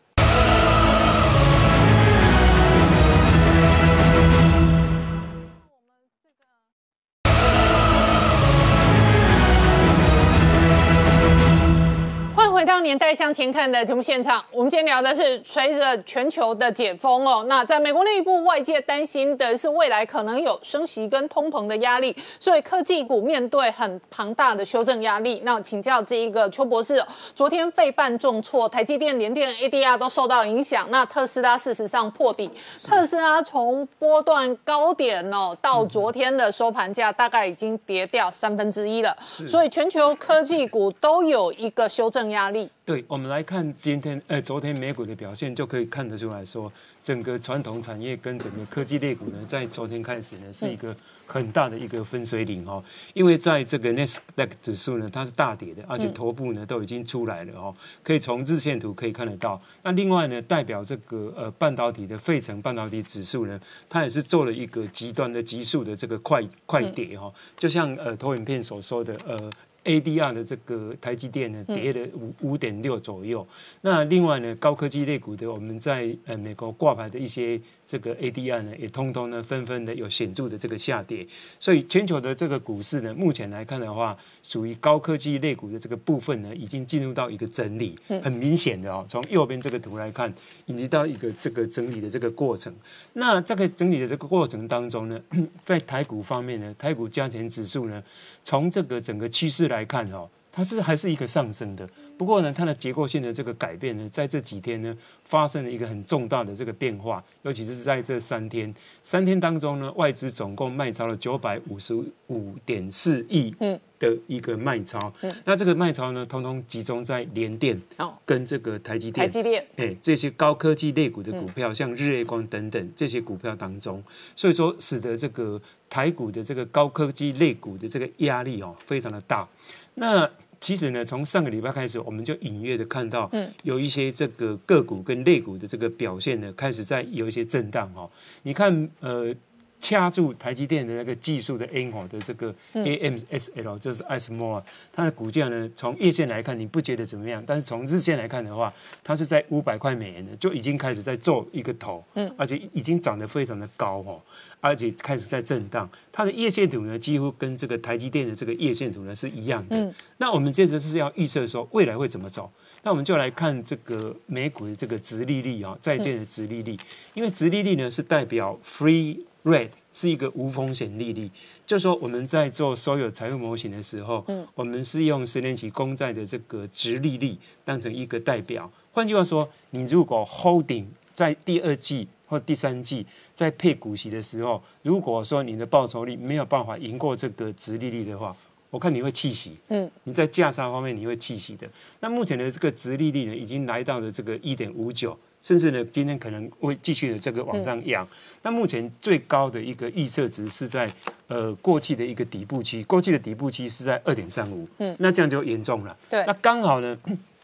回到年代向前看的节目现场，我们今天聊的是随着全球的解封哦，那在美国内部外界担心的是未来可能有升息跟通膨的压力，所以科技股面对很庞大的修正压力。那请教这一个邱博士，昨天费半重挫，台积电、联电、ADR 都受到影响，那特斯拉事实上破底，特斯拉从波段高点哦到昨天的收盘价大概已经跌掉三分之一了，所以全球科技股都有一个修正压力。对，我们来看今天呃昨天美股的表现，就可以看得出来说，整个传统产业跟整个科技类股呢，在昨天开始呢是一个很大的一个分水岭哈。因为在这个 Nasdaq 指数呢，它是大跌的，而且头部呢都已经出来了哦，可以从日线图可以看得到。那另外呢，代表这个呃半导体的费城半导体指数呢，它也是做了一个极端的急速的这个快快跌哈，就像呃投影片所说的呃。ADR 的这个台积电呢，跌了五五点六左右。那另外呢，高科技类股的我们在呃美国挂牌的一些。这个 ADR 呢，也通通呢纷纷的有显著的这个下跌，所以全球的这个股市呢，目前来看的话，属于高科技类股的这个部分呢，已经进入到一个整理，很明显的哦，从右边这个图来看，以及到一个这个整理的这个过程。那这个整理的这个过程当中呢，在台股方面呢，台股加权指数呢，从这个整个趋势来看哦，它是还是一个上升的。不过呢，它的结构性的这个改变呢，在这几天呢，发生了一个很重大的这个变化，尤其是在这三天，三天当中呢，外资总共卖超了九百五十五点四亿的一个卖超，那这个卖超呢，通通集中在联电跟这个台积电，台积电，哎，这些高科技类股的股票，像日月光等等这些股票当中，所以说使得这个台股的这个高科技类股的这个压力哦，非常的大，那。其实呢，从上个礼拜开始，我们就隐约的看到，嗯，有一些这个个股跟类股的这个表现呢，开始在有一些震荡哈。你看，呃，掐住台积电的那个技术的 N 火的这个 AMSL，就是 ASML，它的股价呢，从月线来看你不觉得怎么样，但是从日线来看的话，它是在五百块美元的就已经开始在做一个头，嗯，而且已经涨得非常的高哦。而且开始在震荡，它的叶线图呢，几乎跟这个台积电的这个叶线图呢是一样的。那我们接着是要预测说未来会怎么走，那我们就来看这个美股的这个直利率啊，债券的直利率，因为直利率呢是代表 free rate，是一个无风险利率，就说我们在做所有财务模型的时候，嗯，我们是用十年期公债的这个直利率当成一个代表。换句话说，你如果 holding 在第二季或第三季。在配股息的时候，如果说你的报酬率没有办法赢过这个值利率的话，我看你会气息。嗯，你在价差方面你会气息的。那目前的这个值利率呢，已经来到了这个一点五九，甚至呢，今天可能会继续的这个往上扬。那目前最高的一个预测值是在呃过去的一个底部期，过去的底部期是在二点三五。嗯，那这样就严重了。对，那刚好呢，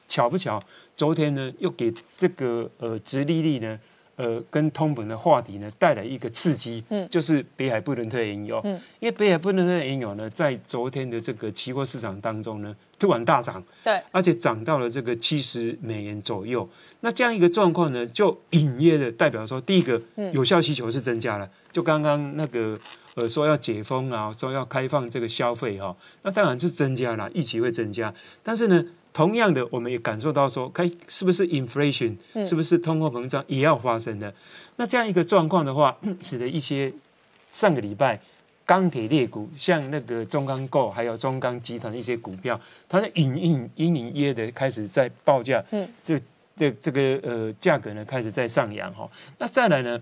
巧不巧，昨天呢又给这个呃直利率呢。呃跟通膨的话题呢带来一个刺激，嗯，就是北海布伦特原油，嗯，因为北海布伦特原油呢在昨天的这个期货市场当中呢突然大涨，对，而且涨到了这个七十美元左右。那这样一个状况呢，就隐约的代表说，第一个有效需求是增加了，就刚刚那个呃说要解封啊，说要开放这个消费哈，那当然是增加了，预期会增加。但是呢，同样的，我们也感受到说，开是不是 inflation，是不是通货膨胀也要发生的？那这样一个状况的话，使得一些上个礼拜钢铁类股，像那个中钢构还有中钢集团的一些股票，它在隐隐隐隐约的开始在报价，嗯，这。这这个呃价格呢开始在上扬哈，那再来呢，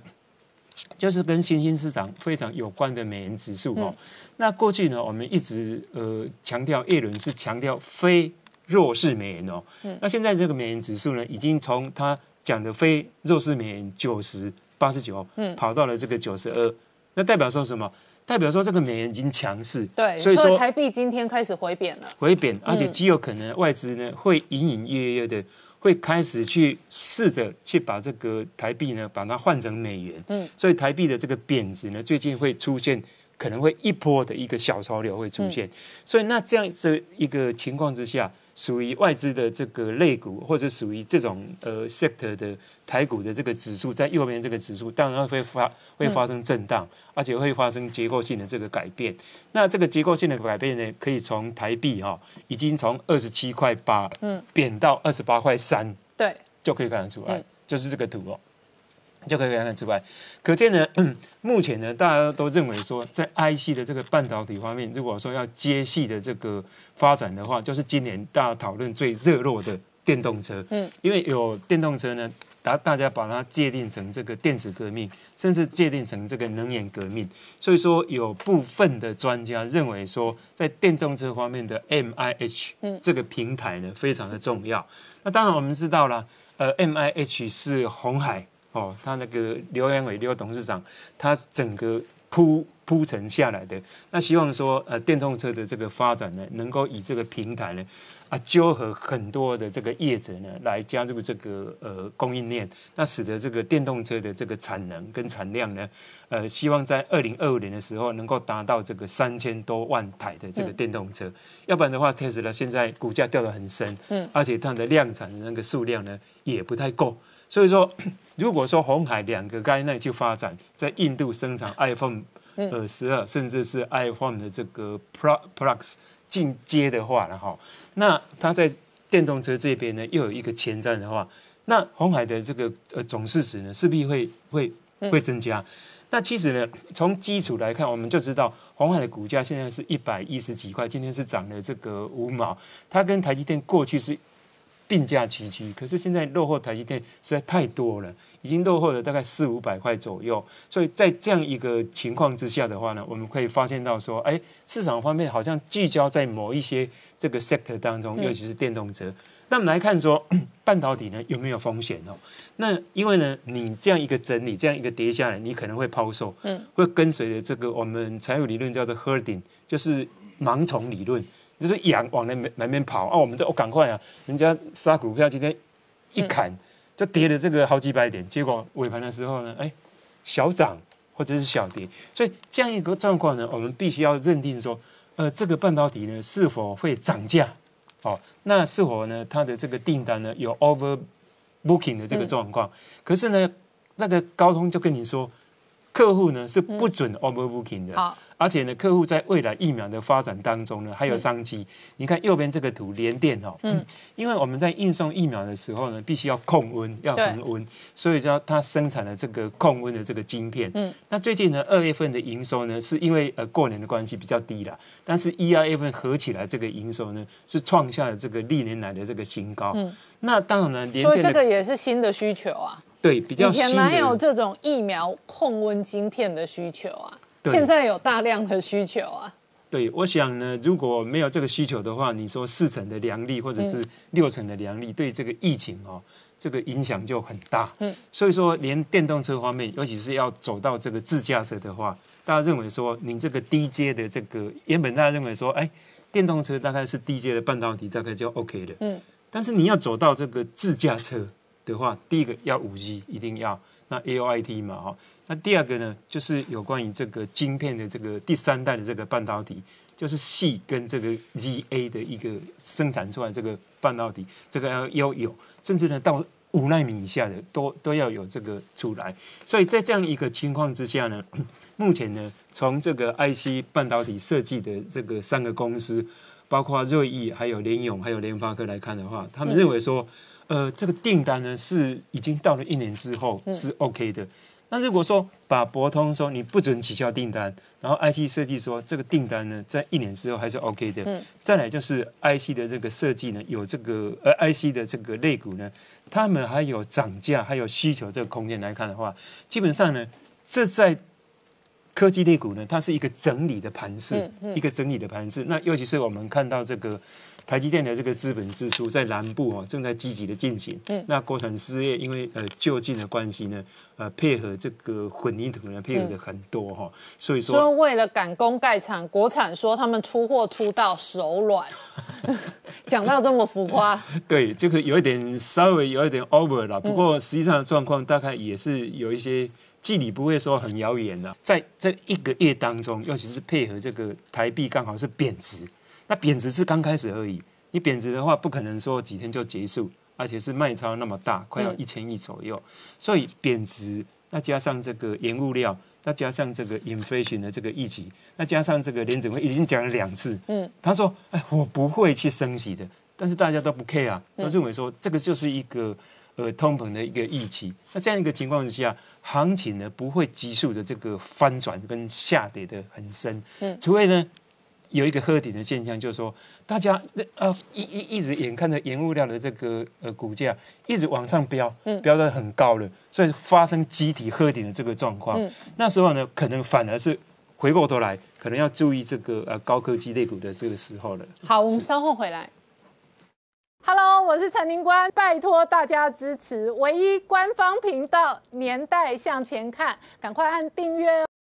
就是跟新兴市场非常有关的美元指数哈。那过去呢，我们一直呃强调叶伦是强调非弱势美元哦。嗯那现在这个美元指数呢，已经从他讲的非弱势美元九十八十九，嗯，跑到了这个九十二。那代表说什么？代表说这个美元已经强势，对，所以说台币今天开始回贬了，回贬，而且极有可能外资呢会隐隐约约的。会开始去试着去把这个台币呢，把它换成美元。嗯，所以台币的这个贬值呢，最近会出现可能会一波的一个小潮流会出现。所以那这样子一个情况之下，属于外资的这个类股，或者属于这种呃 sector 的台股的这个指数，在右边这个指数，当然会发会发生震荡，而且会发生结构性的这个改变。那这个结构性的改变呢，可以从台币哈，已经从二十七块八，嗯，贬到二十八块三，对，就可以看得出来，就是这个图哦，就可以看得出来。可见呢，目前呢，大家都认为说，在 IC 的这个半导体方面，如果说要接系的这个发展的话，就是今年大家讨论最热络的电动车，嗯，因为有电动车呢。大大家把它界定成这个电子革命，甚至界定成这个能源革命。所以说，有部分的专家认为说，在电动车方面的 M I H 这个平台呢，非常的重要。那当然我们知道了，呃，M I H 是红海哦，他那个刘元伟刘董事长，他整个铺铺陈下来的。那希望说，呃，电动车的这个发展呢，能够以这个平台呢。啊，纠合很多的这个业者呢，来加入这个呃供应链，那使得这个电动车的这个产能跟产量呢，呃，希望在二零二五年的时候能够达到这个三千多万台的这个电动车。要不然的话，t e s l a 现在股价掉得很深，嗯，而且它的量产的那个数量呢也不太够。所以说，如果说红海两个概念去发展，在印度生产 iPhone 呃十二，甚至是 iPhone 的这个 Pro Plus 进阶的话，然后。那它在电动车这边呢，又有一个前瞻的话，那红海的这个呃总市值呢，势必会会会增加。那其实呢，从基础来看，我们就知道红海的股价现在是一百一十几块，今天是涨了这个五毛。它跟台积电过去是并驾齐驱，可是现在落后台积电实在太多了。已经落后了大概四五百块左右，所以在这样一个情况之下的话呢，我们可以发现到说，哎，市场方面好像聚焦在某一些这个 sector 当中，尤其是电动车。那我们来看说，半导体呢有没有风险哦？那因为呢，你这样一个整理，这样一个跌下来，你可能会抛售，嗯，会跟随着这个我们财务理论叫做 herding，就是盲从理论，就是羊往那边那边跑啊，我们这哦赶快啊，人家杀股票今天一砍。就跌了这个好几百点，结果尾盘的时候呢，哎，小涨或者是小跌，所以这样一个状况呢，我们必须要认定说，呃，这个半导体呢是否会涨价？哦，那是否呢它的这个订单呢有 over booking 的这个状况？可是呢，那个高通就跟你说，客户呢是不准 over booking 的。好。而且呢，客户在未来疫苗的发展当中呢，还有商机。你看右边这个图，连电哦，嗯，因为我们在运送疫苗的时候呢，必须要控温，要恒温，所以叫它生产了这个控温的这个晶片。嗯，那最近呢，二月份的营收呢，是因为呃过年的关系比较低了，但是一、二月份合起来这个营收呢，是创下了这个历年来的这个新高。嗯，那当然呢，所以这个也是新的需求啊。对，比较以前哪有这种疫苗控温晶片的需求啊？现在有大量的需求啊！对，我想呢，如果没有这个需求的话，你说四成的良率或者是六成的良率，对这个疫情哦，这个影响就很大。嗯，所以说连电动车方面，尤其是要走到这个自驾车的话，大家认为说，你这个低阶的这个原本大家认为说，哎，电动车大概是低阶的半导体大概就 OK 的。嗯，但是你要走到这个自驾车的话，第一个要五 G，一定要。那 A O I T 嘛哈。那第二个呢，就是有关于这个晶片的这个第三代的这个半导体，就是细跟这个 Z A 的一个生产出来这个半导体，这个要要有，甚至呢到五纳米以下的都都要有这个出来。所以在这样一个情况之下呢，目前呢，从这个 IC 半导体设计的这个三个公司，包括瑞意、还有联咏、还有联发科来看的话，他们认为说，呃，这个订单呢是已经到了一年之后是 OK 的。那如果说把博通说你不准取消订单，然后 IC 设计说这个订单呢在一年之后还是 OK 的，嗯，再来就是 IC 的这个设计呢有这个呃 IC 的这个类股呢，他们还有涨价还有需求这个空间来看的话，基本上呢这在科技类股呢它是一个整理的盘势，一个整理的盘势。那尤其是我们看到这个。台积电的这个资本支出在南部哦，正在积极的进行。嗯，那国产事业因为呃就近的关系呢，呃配合这个混凝土呢配合的很多哈，所以说说为了赶工盖厂，国产说他们出货出到手软，讲到这么浮夸。对，这个有一点稍微有一点 over 了，不过实际上的状况大概也是有一些距离不会说很遥远的，在这一个月当中，尤其是配合这个台币刚好是贬值。那贬值是刚开始而已，你贬值的话不可能说几天就结束，而且是卖超那么大，快要一千亿左右，所以贬值，那加上这个原物料，那加上这个 inflation 的这个议题，那加上这个联准会已经讲了两次，嗯，他说，哎，我不会去升息的，但是大家都不 care 啊，都认为说这个就是一个呃通膨的一个预期，那这样一个情况之下，行情呢不会急速的这个翻转跟下跌的很深，嗯，除非呢。有一个喝顶的现象，就是说，大家呃一一一直眼看着原物料的这个呃股价一直往上飙，嗯，飙到很高了，所以发生集体喝顶的这个状况。那时候呢，可能反而是回过头来，可能要注意这个呃高科技类股的这个时候了。好，我们稍后回来。Hello，我是陈宁官，拜托大家支持唯一官方频道《年代向前看》，赶快按订阅哦。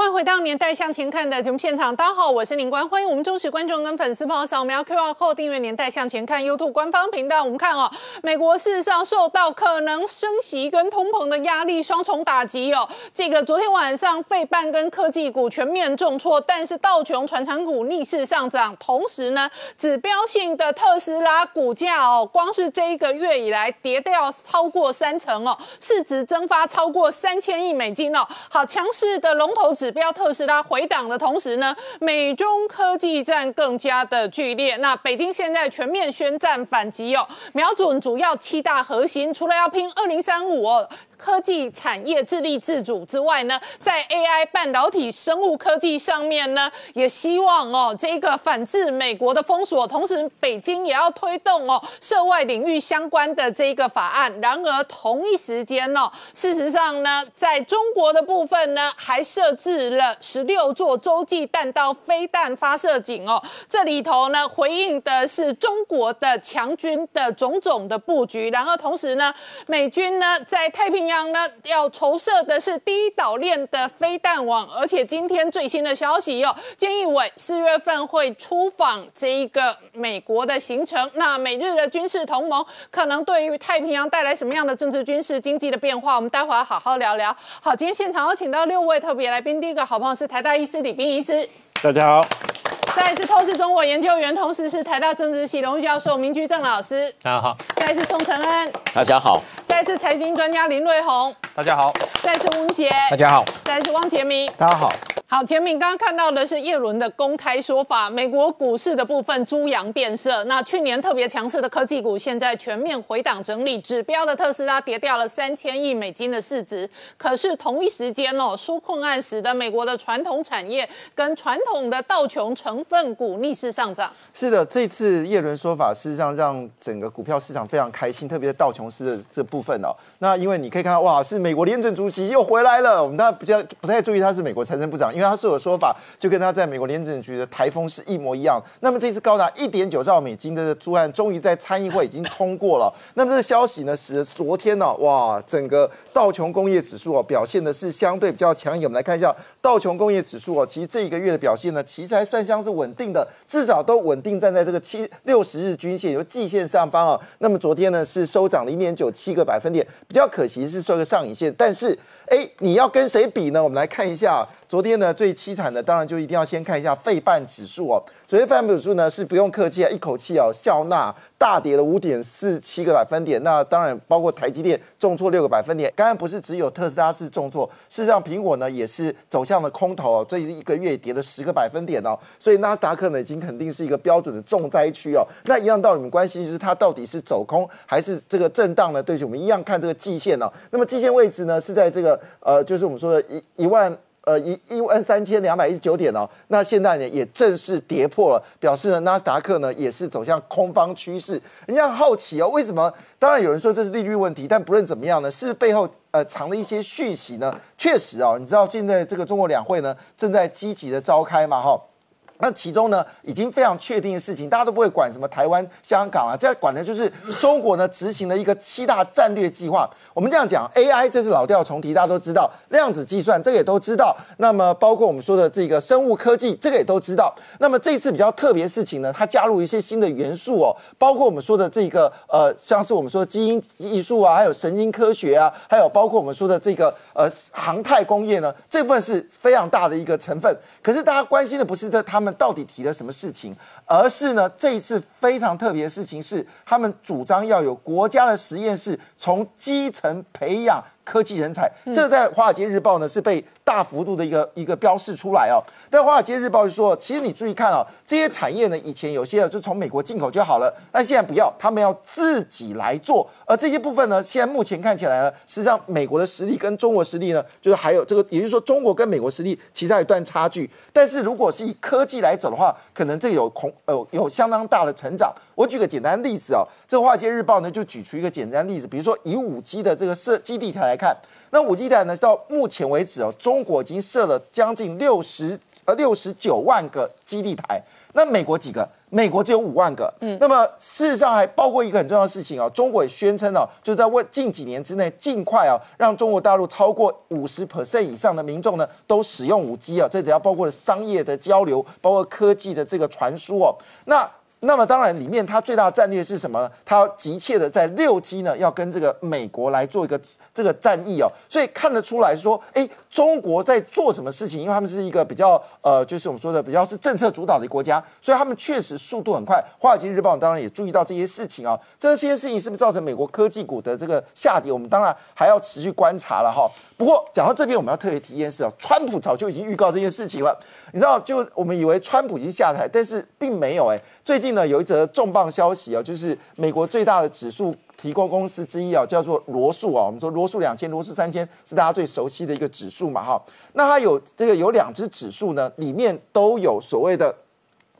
欢迎回到《年代向前看》的节目现场，大家好，我是林官，欢迎我们忠实观众跟粉丝朋友扫描 QR Code 订阅《年代向前看》YouTube 官方频道。我们看哦，美国事实上受到可能升息跟通膨的压力双重打击哦。这个昨天晚上，费半跟科技股全面重挫，但是道琼传产股逆势上涨。同时呢，指标性的特斯拉股价哦，光是这一个月以来跌掉超过三成哦，市值蒸发超过三千亿美金哦。好强势的龙头指。标特斯拉回档的同时呢，美中科技战更加的剧烈。那北京现在全面宣战反击哦，瞄准主要七大核心，除了要拼二零三五哦。科技产业自立自主之外呢，在 AI 半导体、生物科技上面呢，也希望哦，这个反制美国的封锁，同时北京也要推动哦，涉外领域相关的这个法案。然而同一时间哦，事实上呢，在中国的部分呢，还设置了十六座洲际弹道飞弹发射井哦，这里头呢，回应的是中国的强军的种种的布局。然后同时呢，美军呢，在太平洋。样呢？要筹设的是第一岛链的飞弹网，而且今天最新的消息哟，菅义伟四月份会出访这一个美国的行程。那美日的军事同盟可能对于太平洋带来什么样的政治、军事、经济的变化？我们待会儿好好聊聊。好，今天现场有请到六位特别来宾，第一个好朋友是台大医师李斌医师，大家好。再次透视中国研究员，同时是台大政治系荣誉教授明居正老师，大家好。再次宋承恩，大家好。再次财经专家林瑞红，大家好。再次吴杰，大家好。再次汪杰明，大家好。好，前面刚刚看到的是叶伦的公开说法，美国股市的部分猪羊变色。那去年特别强势的科技股，现在全面回档整理，指标的特斯拉跌掉了三千亿美金的市值。可是同一时间哦，纾困案使得美国的传统产业跟传统的道琼成分股逆势上涨。是的，这次叶伦说法事实上让整个股票市场非常开心，特别是道琼斯的这部分哦。那因为你可以看到，哇，是美国联准主席又回来了。我们大家比较不太注意他是美国财政部长。因为他所有说法就跟他在美国联准局的台风是一模一样。那么这次高达一点九兆美金的租案，终于在参议会已经通过了。那么这个消息呢，使得昨天呢，哇，整个道琼工业指数哦表现的是相对比较强硬。我们来看一下道琼工业指数哦，其实这一个月的表现呢，其实还算像是稳定的，至少都稳定站在这个七六十日均线，由季线上方啊。那么昨天呢是收涨零点九七个百分点，比较可惜是收个上影线，但是哎，你要跟谁比呢？我们来看一下，昨天呢最凄惨的，当然就一定要先看一下费半指数哦。昨天费半指数呢是不用客气啊，一口气哦笑纳大跌了五点四七个百分点。那当然包括台积电重挫六个百分点。当然不是只有特斯拉是重挫，事实上苹果呢也是走向了空头哦，这一个月跌了十个百分点哦。所以纳斯达克呢已经肯定是一个标准的重灾区哦。那一样道理，我们关心就是它到底是走空还是这个震荡呢？对，我们一样看这个季线哦。那么季线位置呢是在这个呃，就是我们说的一一万。呃，一一万三千两百一十九点哦，那现在呢也正式跌破了，表示呢纳斯达克呢也是走向空方趋势。人家好奇哦，为什么？当然有人说这是利率问题，但不论怎么样呢，是背后呃藏了一些讯息呢？确实哦，你知道现在这个中国两会呢正在积极的召开嘛，哈。那其中呢，已经非常确定的事情，大家都不会管什么台湾、香港啊，这管的就是中国呢执行的一个七大战略计划。我们这样讲，AI 这是老调重提，大家都知道；量子计算这个也都知道。那么包括我们说的这个生物科技，这个也都知道。那么这次比较特别事情呢，它加入一些新的元素哦，包括我们说的这个呃，像是我们说基因技术啊，还有神经科学啊，还有包括我们说的这个呃航太工业呢，这部分是非常大的一个成分。可是大家关心的不是这他们。到底提了什么事情？而是呢，这一次非常特别的事情是，他们主张要有国家的实验室，从基层培养。科技人才，这在《华尔街日报》呢是被大幅度的一个一个标示出来哦。但《华尔街日报》就说，其实你注意看哦，这些产业呢，以前有些就从美国进口就好了，但现在不要，他们要自己来做。而这些部分呢，现在目前看起来呢，实际上美国的实力跟中国实力呢，就是还有这个，也就是说，中国跟美国实力其实还有一段差距。但是如果是以科技来走的话，可能这有恐呃有相当大的成长。我举个简单例子哦，这《华尔街日报》呢就举出一个简单例子，比如说以五 G 的这个设基地台来看，那五 G 台呢到目前为止哦，中国已经设了将近六十呃六十九万个基地台，那美国几个？美国只有五万个。嗯，那么事实上还包括一个很重要的事情哦，中国也宣称哦，就在未近几年之内，尽快哦，让中国大陆超过五十 percent 以上的民众呢都使用五 G 啊，这只要包括了商业的交流，包括科技的这个传输哦，那。那么当然，里面它最大的战略是什么？它急切的在六 G 呢，要跟这个美国来做一个这个战役哦，所以看得出来说，哎，中国在做什么事情？因为他们是一个比较呃，就是我们说的比较是政策主导的国家，所以他们确实速度很快。华尔街日报当然也注意到这些事情啊，这些事情是不是造成美国科技股的这个下跌？我们当然还要持续观察了哈。不过讲到这边，我们要特别提一件事哦，川普早就已经预告这件事情了。你知道，就我们以为川普已经下台，但是并没有哎。最近呢，有一则重磅消息啊，就是美国最大的指数提供公司之一啊，叫做罗素啊。我们说罗素两千、罗素三千是大家最熟悉的一个指数嘛，哈。那它有这个有两只指数呢，里面都有所谓的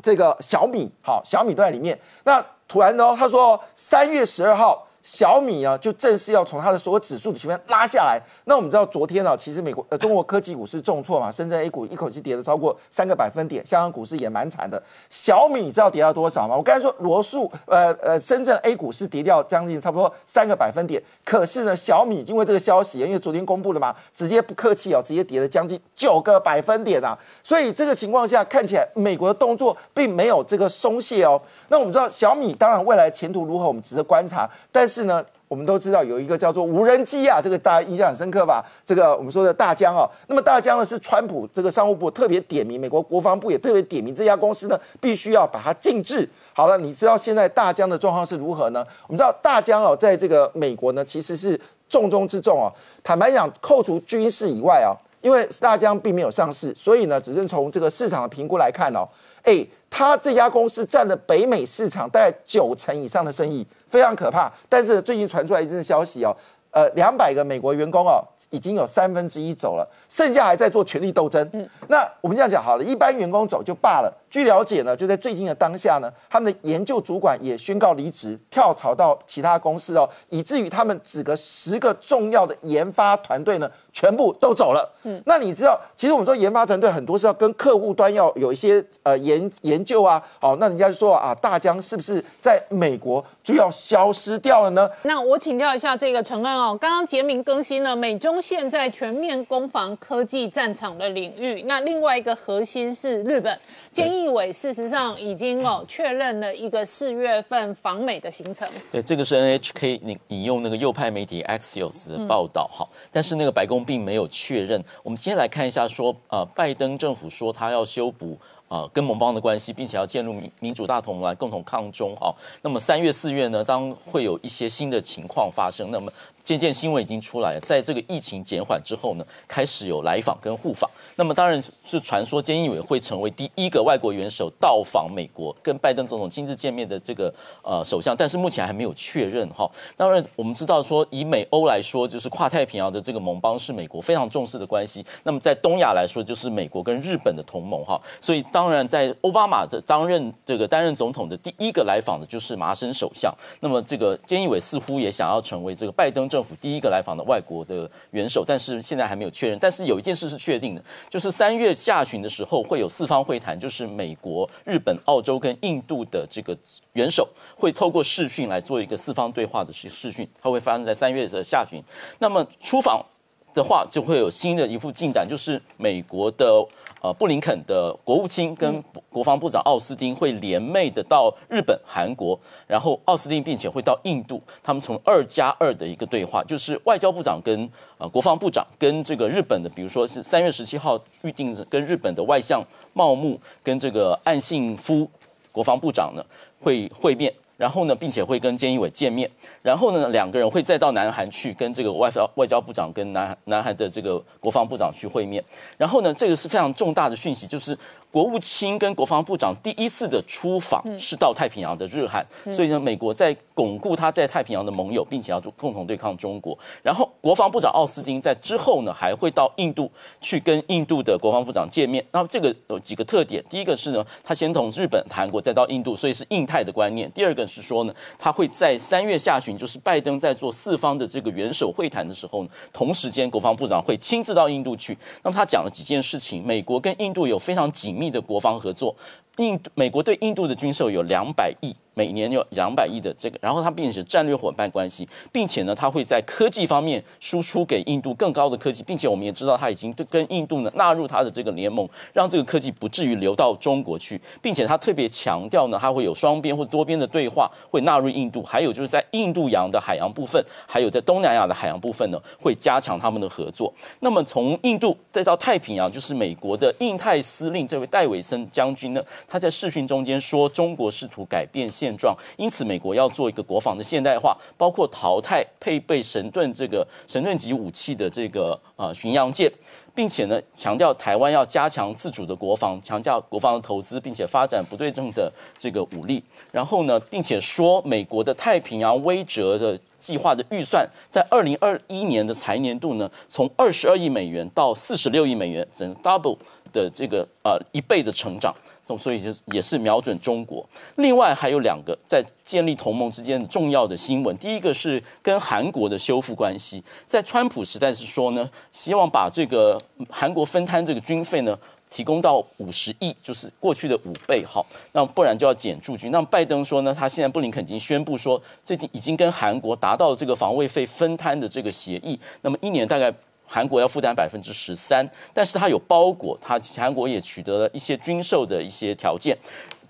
这个小米，好，小米都在里面。那突然呢，他说三月十二号。小米啊，就正式要从它的所有指数的前面拉下来。那我们知道，昨天啊，其实美国呃中国科技股是重挫嘛，深圳 A 股一口气跌了超过三个百分点，香港股市也蛮惨的。小米你知道跌到多少吗？我刚才说罗素呃呃深圳 A 股是跌掉将近差不多三个百分点，可是呢，小米因为这个消息，因为昨天公布了嘛，直接不客气哦，直接跌了将近九个百分点啊。所以这个情况下看起来，美国的动作并没有这个松懈哦。那我们知道小米当然未来前途如何，我们值得观察。但是呢，我们都知道有一个叫做无人机啊，这个大家印象很深刻吧？这个我们说的大疆哦，那么大疆呢是川普这个商务部特别点名，美国国防部也特别点名这家公司呢，必须要把它禁制。好了，你知道现在大疆的状况是如何呢？我们知道大疆哦，在这个美国呢其实是重中之重哦。坦白讲，扣除军事以外啊，因为大疆并没有上市，所以呢，只是从这个市场的评估来看哦，哎。他这家公司占了北美市场大概九成以上的生意，非常可怕。但是最近传出来一阵消息哦，呃，两百个美国员工哦，已经有三分之一走了，剩下还在做权力斗争。嗯，那我们这样讲好了，一般员工走就罢了，据了解呢，就在最近的当下呢，他们的研究主管也宣告离职，跳槽到其他公司哦，以至于他们几个十个重要的研发团队呢，全部都走了。嗯，那你知道，其实我们说研发团队很多是要跟客户端要有一些呃研研究啊，哦，那人家就说啊，大疆是不是在美国就要消失掉了呢？那我请教一下这个陈恩哦，刚刚杰明更新了美中现在全面攻防科技战场的领域，那另外一个核心是日本，菅义伟事实上已经哦确认了一个四月份访美的行程。对，这个是 NHK 引引用那个右派媒体 Axios 的报道哈，但是那个白宫并没有确认。我们先来看一下，说呃，拜登政府说他要修补呃跟盟邦的关系，并且要建立民民主大同盟来共同抗中哈。那么三月四月呢，当会有一些新的情况发生，那么。渐渐新闻已经出来了，在这个疫情减缓之后呢，开始有来访跟互访。那么当然是传说，菅义伟会成为第一个外国元首到访美国，跟拜登总统亲自见面的这个呃首相，但是目前还没有确认哈。当然我们知道说，以美欧来说，就是跨太平洋的这个盟邦是美国非常重视的关系。那么在东亚来说，就是美国跟日本的同盟哈。所以当然在奥巴马的担任这个担任总统的第一个来访的就是麻生首相。那么这个菅义伟似乎也想要成为这个拜登政。政府第一个来访的外国的元首，但是现在还没有确认。但是有一件事是确定的，就是三月下旬的时候会有四方会谈，就是美国、日本、澳洲跟印度的这个元首会透过视讯来做一个四方对话的视视讯，它会发生在三月的下旬。那么出访的话，就会有新的一副进展，就是美国的。呃，布林肯的国务卿跟国防部长奥斯汀会联袂的到日本、韩国，然后奥斯汀并且会到印度，他们从二加二的一个对话，就是外交部长跟呃国防部长跟这个日本的，比如说是三月十七号预定跟日本的外相茂木跟这个岸信夫国防部长呢会会面。然后呢，并且会跟菅义伟见面，然后呢，两个人会再到南韩去跟这个外交外交部长跟南南韩的这个国防部长去会面。然后呢，这个是非常重大的讯息，就是。国务卿跟国防部长第一次的出访是到太平洋的日韩，所以呢，美国在巩固他在太平洋的盟友，并且要共同对抗中国。然后，国防部长奥斯汀在之后呢，还会到印度去跟印度的国防部长见面。那么这个有几个特点，第一个是呢，他先从日本、韩国再到印度，所以是印太的观念。第二个是说呢，他会在三月下旬，就是拜登在做四方的这个元首会谈的时候呢，同时间国防部长会亲自到印度去。那么他讲了几件事情，美国跟印度有非常紧密的国防合作，印美国对印度的军售有两百亿。每年有两百亿的这个，然后它并且是战略伙伴关系，并且呢，它会在科技方面输出给印度更高的科技，并且我们也知道它已经跟印度呢纳入它的这个联盟，让这个科技不至于流到中国去，并且它特别强调呢，它会有双边或多边的对话，会纳入印度，还有就是在印度洋的海洋部分，还有在东南亚的海洋部分呢，会加强他们的合作。那么从印度再到太平洋，就是美国的印太司令这位戴维森将军呢，他在视讯中间说，中国试图改变现。状，因此美国要做一个国防的现代化，包括淘汰配备神盾这个神盾级武器的这个呃巡洋舰，并且呢强调台湾要加强自主的国防，强调国防的投资，并且发展不对称的这个武力。然后呢，并且说美国的太平洋威慑的计划的预算，在二零二一年的财年度呢，从二十二亿美元到四十六亿美元，整 double 的这个呃一倍的成长。所以就是也是瞄准中国。另外还有两个在建立同盟之间的重要的新闻。第一个是跟韩国的修复关系，在川普时代是说呢，希望把这个韩国分摊这个军费呢，提供到五十亿，就是过去的五倍。好，那不然就要减驻军。那拜登说呢，他现在布林肯已经宣布说，最近已经跟韩国达到了这个防卫费分摊的这个协议。那么一年大概。韩国要负担百分之十三，但是它有包裹，它韩国也取得了一些军售的一些条件。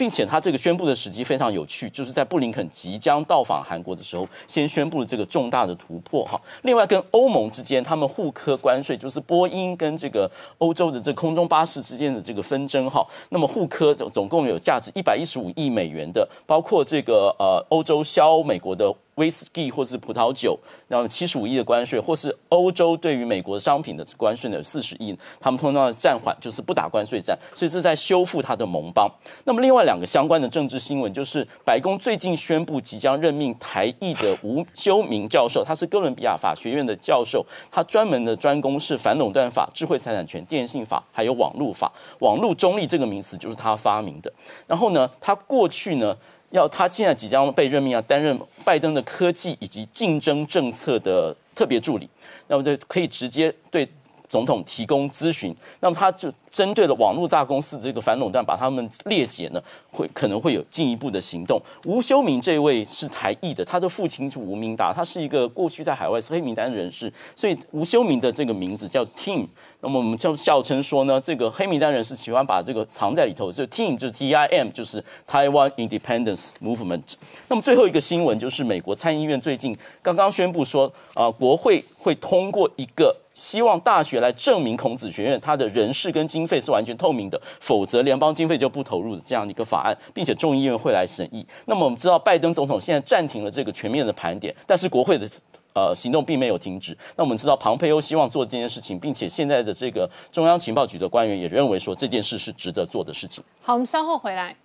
并且他这个宣布的时机非常有趣，就是在布林肯即将到访韩国的时候，先宣布了这个重大的突破哈。另外，跟欧盟之间，他们互科关税，就是波音跟这个欧洲的这空中巴士之间的这个纷争哈。那么互总总共有价值一百一十五亿美元的，包括这个呃欧洲销美国的威士忌或是葡萄酒，然后七十五亿的关税，或是欧洲对于美国商品的关税呢四十亿，他们通常暂缓，就是不打关税战，所以是在修复他的盟邦。那么另外两个相关的政治新闻，就是白宫最近宣布即将任命台裔的吴修明教授，他是哥伦比亚法学院的教授，他专门的专攻是反垄断法、智慧财产权、电信法，还有网络法。网络中立这个名词就是他发明的。然后呢，他过去呢。要他现在即将被任命，啊担任拜登的科技以及竞争政策的特别助理，那么就可以直接对总统提供咨询。那么他就针对了网络大公司这个反垄断，把他们列解呢，会可能会有进一步的行动。吴修明这位是台裔的，他的父亲是吴明达，他是一个过去在海外是黑名单人士，所以吴修明的这个名字叫 Tim。那么我们就笑称说呢，这个黑名单人士喜欢把这个藏在里头，就 Team 就是 T I M 就是 Taiwan Independence Movement。那么最后一个新闻就是美国参议院最近刚刚宣布说，啊，国会会通过一个希望大学来证明孔子学院它的人事跟经费是完全透明的，否则联邦经费就不投入的这样的一个法案，并且众议院会来审议。那么我们知道拜登总统现在暂停了这个全面的盘点，但是国会的。呃，行动并没有停止。那我们知道，庞佩欧希望做这件事情，并且现在的这个中央情报局的官员也认为说这件事是值得做的事情。好，我们稍后回来。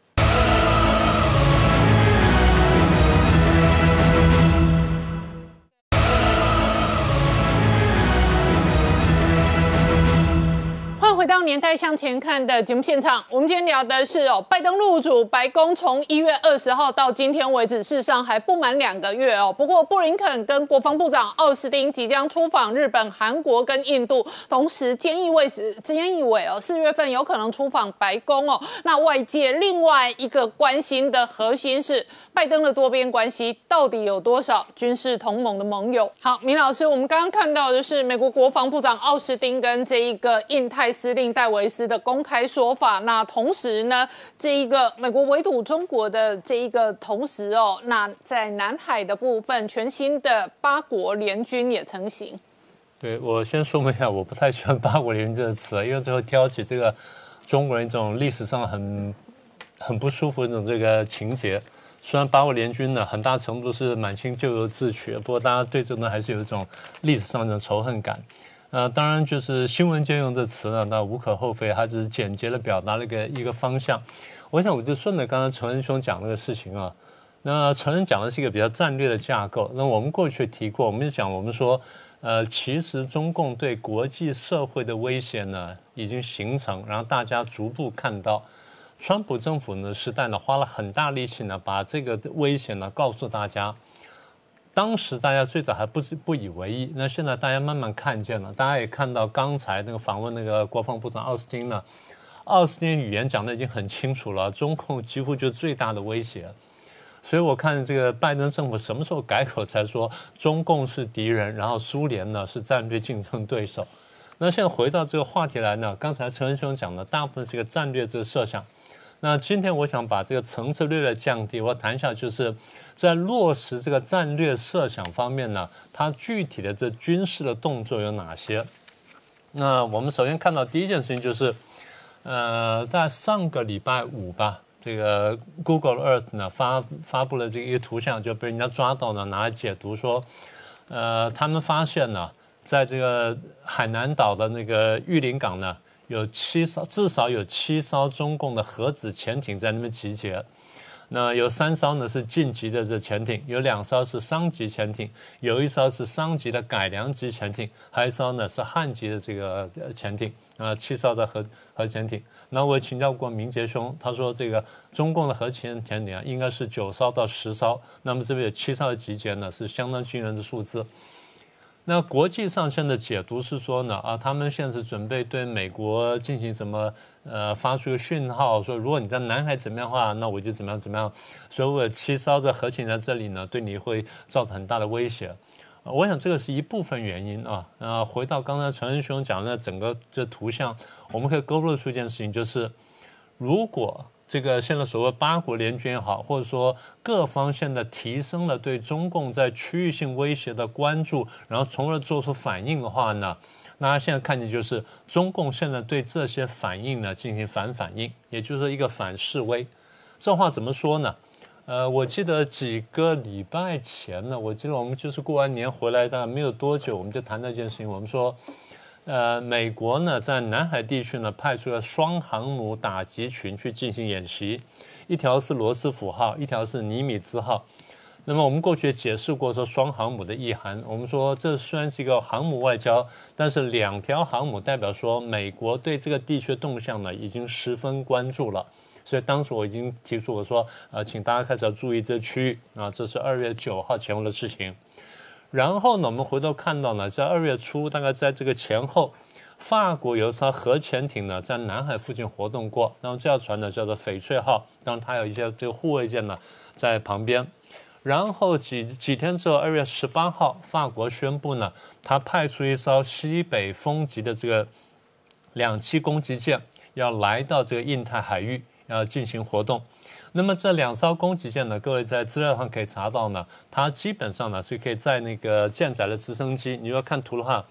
回到年代向前看的节目现场，我们今天聊的是哦，拜登入主白宫从一月二十号到今天为止，事实上还不满两个月哦。不过布林肯跟国防部长奥斯汀即将出访日本、韩国跟印度，同时菅义伟是菅义伟哦，四月份有可能出访白宫哦。那外界另外一个关心的核心是拜登的多边关系到底有多少军事同盟的盟友？好，明老师，我们刚刚看到的是美国国防部长奥斯汀跟这一个印太。司令戴维斯的公开说法，那同时呢，这一个美国围堵中国的这一个同时哦，那在南海的部分，全新的八国联军也成型。对我先说明一下，我不太喜欢八国联军这个词，因为最后挑起这个中国人一种历史上很很不舒服的这种这个情节。虽然八国联军呢，很大程度是满清咎由自取，不过大家对这呢还是有一种历史上的仇恨感。呃，当然就是新闻借用这词呢，那无可厚非，它只是简洁的表达了一个一个方向。我想我就顺着刚才陈恩兄讲那个事情啊，那陈恩讲的是一个比较战略的架构。那我们过去提过，我们讲我们说，呃，其实中共对国际社会的威胁呢已经形成，然后大家逐步看到，川普政府呢时代呢花了很大力气呢把这个危险呢告诉大家。当时大家最早还不是不以为意，那现在大家慢慢看见了。大家也看到刚才那个访问那个国防部长奥斯汀呢，奥斯汀语言讲的已经很清楚了，中共几乎就是最大的威胁。所以我看这个拜登政府什么时候改口才说中共是敌人，然后苏联呢是战略竞争对手。那现在回到这个话题来呢，刚才陈文兄讲的大部分是一个战略这个设想。那今天我想把这个层次略略降低，我谈一下就是。在落实这个战略设想方面呢，它具体的这军事的动作有哪些？那我们首先看到第一件事情就是，呃，在上个礼拜五吧，这个 Google Earth 呢发发布了这个一个图像，就被人家抓到呢，拿来解读说，呃，他们发现呢，在这个海南岛的那个玉林港呢，有七艘，至少有七艘中共的核子潜艇在那边集结。那有三艘呢是晋级的这潜艇，有两艘是商级潜艇，有一艘是商级的改良级潜艇，还有一艘呢是汉级的这个潜艇啊，七艘的核核潜艇。那我请教过明杰兄，他说这个中共的核潜潜艇啊应该是九艘到十艘，那么这边有七艘的集结呢，是相当惊人的数字。那国际上现在解读是说呢，啊，他们现在是准备对美国进行什么？呃，发出个讯号，说如果你在南海怎么样的话，那我就怎么样怎么样。所以我七艘的核潜在这里呢，对你会造成很大的威胁。我想这个是一部分原因啊。呃，回到刚才陈仁兄讲的整个这图像，我们可以勾勒出一件事情，就是如果这个现在所谓八国联军也好，或者说各方现在提升了对中共在区域性威胁的关注，然后从而做出反应的话呢，那现在看见就是中共现在对这些反应呢进行反反应，也就是一个反示威。这话怎么说呢？呃，我记得几个礼拜前呢，我记得我们就是过完年回来，大概没有多久，我们就谈那件事情。我们说，呃，美国呢在南海地区呢派出了双航母打击群去进行演习，一条是罗斯福号，一条是尼米兹号。那么我们过去解释过说双航母的意涵，我们说这虽然是一个航母外交，但是两条航母代表说美国对这个地区的动向呢已经十分关注了，所以当时我已经提出我说，呃，请大家开始要注意这区域啊，这是二月九号前后的事情。然后呢，我们回头看到呢，在二月初，大概在这个前后，法国有艘核潜艇呢在南海附近活动过，然后这条船呢叫做翡翠号，当然它有一些这个护卫舰呢在旁边。然后几几天之后，二月十八号，法国宣布呢，他派出一艘西北风级的这个两栖攻击舰，要来到这个印太海域，要进行活动。那么这两艘攻击舰呢，各位在资料上可以查到呢，它基本上呢是可以在那个舰载的直升机。你要看图的话，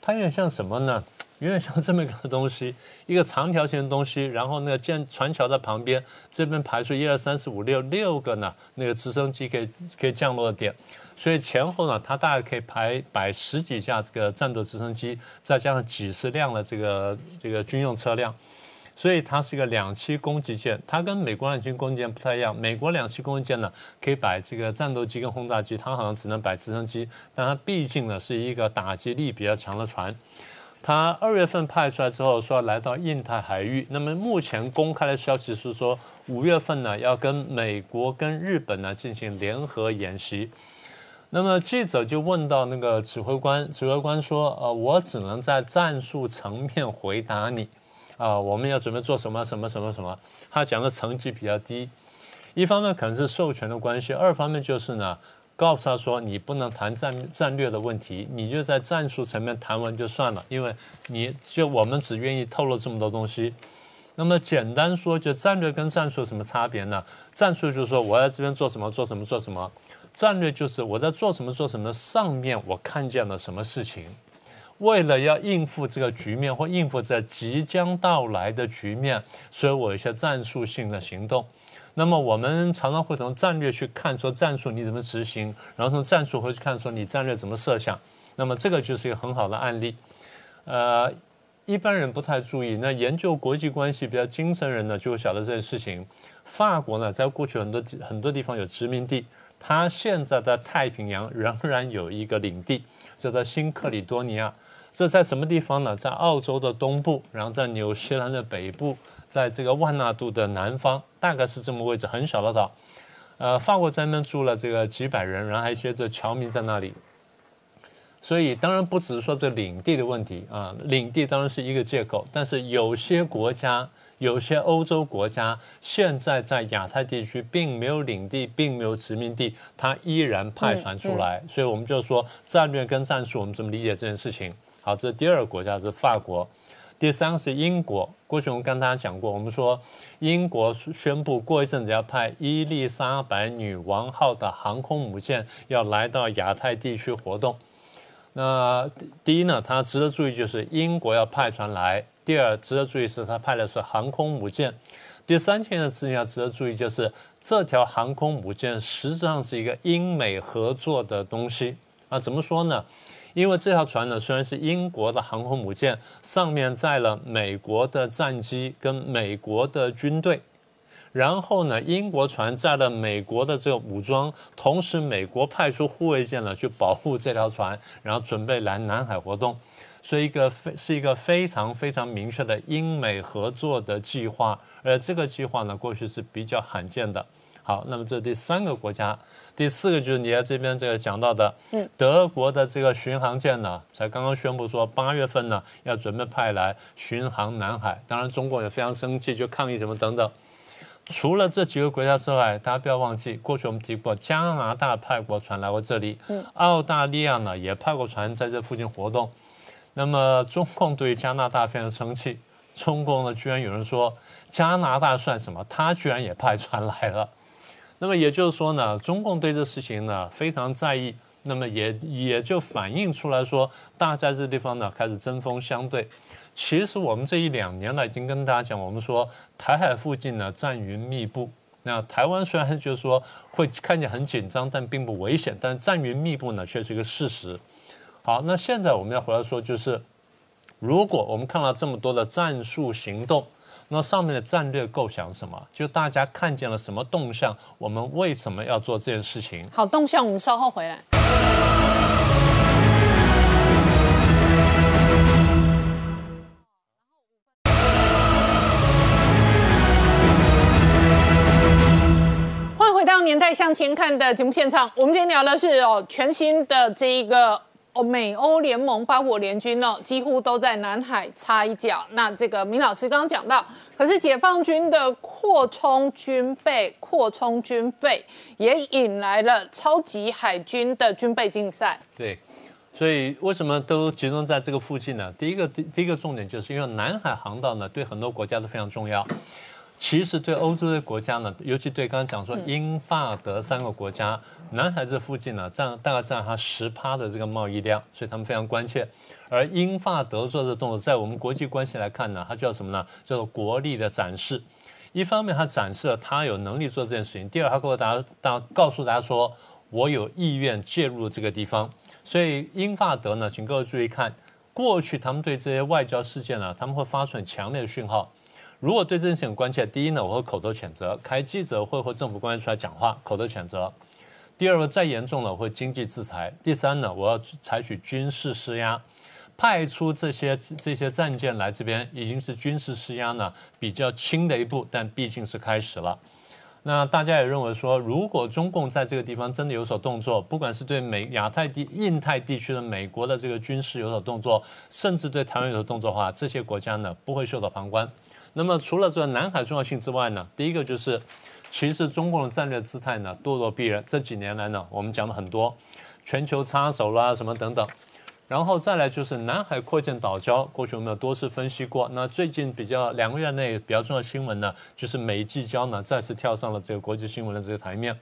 它有点像什么呢？有点像这么一个东西，一个长条形的东西，然后那个舰船桥在旁边，这边排出一二三四五六六个呢，那个直升机可以可以降落的点，所以前后呢，它大概可以排摆十几架这个战斗直升机，再加上几十辆的这个这个军用车辆，所以它是一个两栖攻击舰，它跟美国两栖攻击舰不太一样，美国两栖攻击舰呢可以摆这个战斗机跟轰炸机，它好像只能摆直升机，但它毕竟呢是一个打击力比较强的船。他二月份派出来之后，说来到印太海域。那么目前公开的消息是说，五月份呢要跟美国跟日本呢进行联合演习。那么记者就问到那个指挥官，指挥官说：“呃，我只能在战术层面回答你。啊，我们要准备做什么什么什么什么。”他讲的成绩比较低，一方面可能是授权的关系，二方面就是呢。告诉他说：“你不能谈战战略的问题，你就在战术层面谈完就算了，因为你就我们只愿意透露这么多东西。那么简单说，就战略跟战术有什么差别呢？战术就是说我在这边做什么做什么做什么，战略就是我在做什么做什么上面我看见了什么事情，为了要应付这个局面或应付这即将到来的局面，所以我有一些战术性的行动。”那么我们常常会从战略去看，说战术你怎么执行，然后从战术会去看，说你战略怎么设想。那么这个就是一个很好的案例。呃，一般人不太注意，那研究国际关系比较精神人呢，就会晓得这件事情。法国呢，在过去很多很多地方有殖民地，它现在在太平洋仍然有一个领地，叫做新克里多尼亚。这在什么地方呢？在澳洲的东部，然后在纽西兰的北部。在这个万纳度的南方，大概是这么位置，很小的岛。呃，法国在那边住了这个几百人，然后还有一些这侨民在那里。所以当然不只是说这领地的问题啊，领地当然是一个借口。但是有些国家，有些欧洲国家，现在在亚太地区并没有领地，并没有殖民地，它依然派船出来。所以我们就说战略跟战术，我们怎么理解这件事情？好，这第二个国家是法国。第三个是英国，过去我们跟大家讲过，我们说英国宣布过一阵子要派伊丽莎白女王号的航空母舰要来到亚太地区活动。那第一呢，它值得注意就是英国要派船来；第二，值得注意是它派的是航空母舰；第三件事情要值得注意就是这条航空母舰实际上是一个英美合作的东西啊，怎么说呢？因为这条船呢，虽然是英国的航空母舰，上面载了美国的战机跟美国的军队，然后呢，英国船载了美国的这个武装，同时美国派出护卫舰呢去保护这条船，然后准备来南海活动，所以一个非是一个非常非常明确的英美合作的计划，而这个计划呢，过去是比较罕见的。好，那么这第三个国家。第四个就是你在这边这个讲到的，嗯，德国的这个巡航舰呢，才刚刚宣布说八月份呢要准备派来巡航南海。当然，中国也非常生气，就抗议什么等等。除了这几个国家之外，大家不要忘记，过去我们提过加拿大派过船来过这里，嗯，澳大利亚呢也派过船在这附近活动。那么中共对加拿大非常生气，中共呢居然有人说加拿大算什么？他居然也派船来了。那么也就是说呢，中共对这事情呢非常在意，那么也也就反映出来说，大家这地方呢开始针锋相对。其实我们这一两年来已经跟大家讲，我们说台海附近呢战云密布，那台湾虽然就是说会看见很紧张，但并不危险，但战云密布呢却是一个事实。好，那现在我们要回来说，就是如果我们看到这么多的战术行动，那上面的战略构想什么？就大家看见了什么动向？我们为什么要做这件事情？好，动向我们稍后回来。欢迎回到《年代向前看》的节目现场。我们今天聊的是哦，全新的这一个美欧联盟八国联军哦，几乎都在南海插一脚。那这个明老师刚刚讲到，可是解放军的扩充军备、扩充军费，也引来了超级海军的军备竞赛。对，所以为什么都集中在这个附近呢？第一个第第一个重点就是因为南海航道呢，对很多国家都非常重要。其实对欧洲的国家呢，尤其对刚刚讲说英法德三个国家，南海这附近呢，占大概占它十趴的这个贸易量，所以他们非常关切。而英法德做的动作，在我们国际关系来看呢，它叫什么呢？叫做国力的展示。一方面，它展示了它有能力做这件事情；第二，它告诉大家，大告诉大家说，我有意愿介入这个地方。所以英法德呢，请各位注意看，过去他们对这些外交事件呢，他们会发出很强烈的讯号。如果对这件事情很关切，第一呢，我会口头谴责，开记者会或政府官员出来讲话，口头谴责；第二个再严重了，我会经济制裁；第三呢，我要采取军事施压，派出这些这些战舰来这边，已经是军事施压呢比较轻的一步，但毕竟是开始了。那大家也认为说，如果中共在这个地方真的有所动作，不管是对美亚太地、印太地区的美国的这个军事有所动作，甚至对台湾有所动作的话，这些国家呢不会袖手旁观。那么除了这南海重要性之外呢，第一个就是，其实中共的战略姿态呢咄咄逼人。这几年来呢，我们讲了很多，全球插手啦什么等等，然后再来就是南海扩建岛礁，过去我们有多次分析过。那最近比较两个月内比较重要新闻呢，就是美济礁呢再次跳上了这个国际新闻的这个台面。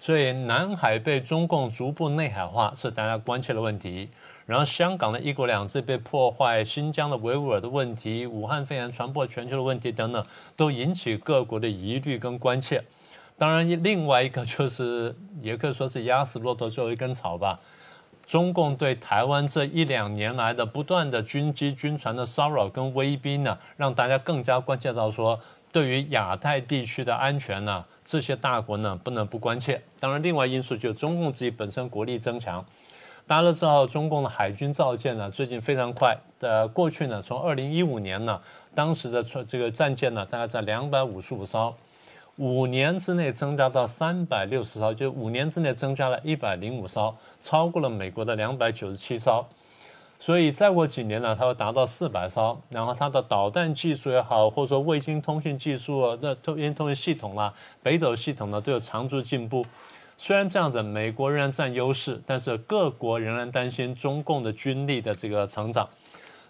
所以南海被中共逐步内海化是大家关切的问题。然后香港的一国两制被破坏，新疆的维吾尔的问题，武汉肺炎传播全球的问题等等，都引起各国的疑虑跟关切。当然，另外一个就是也可以说是压死骆驼最后一根草吧。中共对台湾这一两年来的不断的军机、军船的骚扰跟威逼呢，让大家更加关切到说，对于亚太地区的安全呢，这些大国呢不能不关切。当然，另外因素就是中共自己本身国力增强。大家都知道，中共的海军造舰呢，最近非常快。呃，过去呢，从二零一五年呢，当时的这个战舰呢，大概在两百五十五艘，五年之内增加到三百六十艘，就五年之内增加了一百零五艘，超过了美国的两百九十七艘。所以再过几年呢，它会达到四百艘。然后它的导弹技术也好，或者说卫星通讯技术、那通讯通讯系统啦、北斗系统呢，都有长足进步。虽然这样子，美国仍然占优势，但是各国仍然担心中共的军力的这个成长。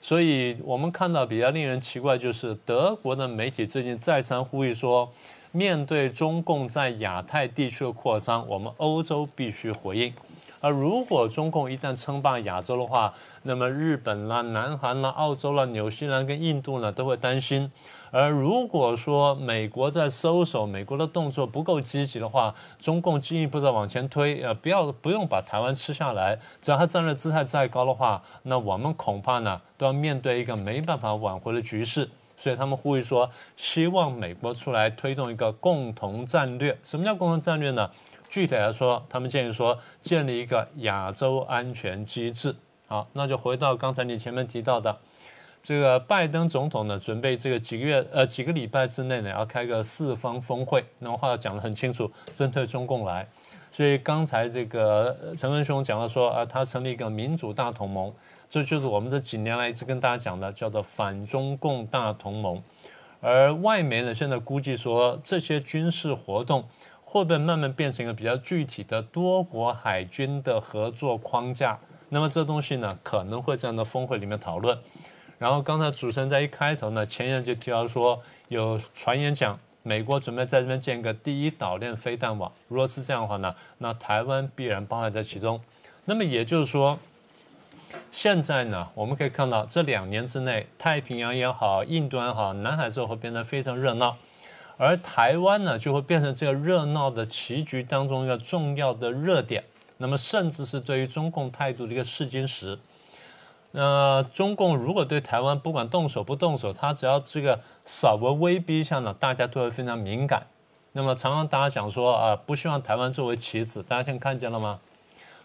所以我们看到比较令人奇怪，就是德国的媒体最近再三呼吁说，面对中共在亚太地区的扩张，我们欧洲必须回应。而如果中共一旦称霸亚洲的话，那么日本啦、南韩啦、澳洲啦、纽西兰跟印度呢，都会担心。而如果说美国在收手，美国的动作不够积极的话，中共进一步再往前推，呃，不要不用把台湾吃下来，只要他战略姿态再高的话，那我们恐怕呢都要面对一个没办法挽回的局势。所以他们呼吁说，希望美国出来推动一个共同战略。什么叫共同战略呢？具体来说，他们建议说建立一个亚洲安全机制。好，那就回到刚才你前面提到的。这个拜登总统呢，准备这个几个月呃几个礼拜之内呢，要开个四方峰会，那话讲得很清楚，针对中共来。所以刚才这个陈文雄讲到说啊，他成立一个民主大同盟，这就是我们这几年来一直跟大家讲的，叫做反中共大同盟。而外媒呢，现在估计说这些军事活动会不会慢慢变成一个比较具体的多国海军的合作框架？那么这东西呢，可能会在那峰会里面讨论。然后刚才主持人在一开头呢，前言就提到说，有传言讲美国准备在这边建个第一岛链飞弹网。如果是这样的话呢，那台湾必然包含在其中。那么也就是说，现在呢，我们可以看到这两年之内，太平洋也好，印度也好，南海之后会变得非常热闹。而台湾呢就会变成这个热闹的棋局当中一个重要的热点，那么甚至是对于中共态度的一个试金石。那中共如果对台湾不管动手不动手，他只要这个稍微威逼一下呢，大家都会非常敏感。那么常常大家讲说啊，不希望台湾作为棋子，大家现在看见了吗？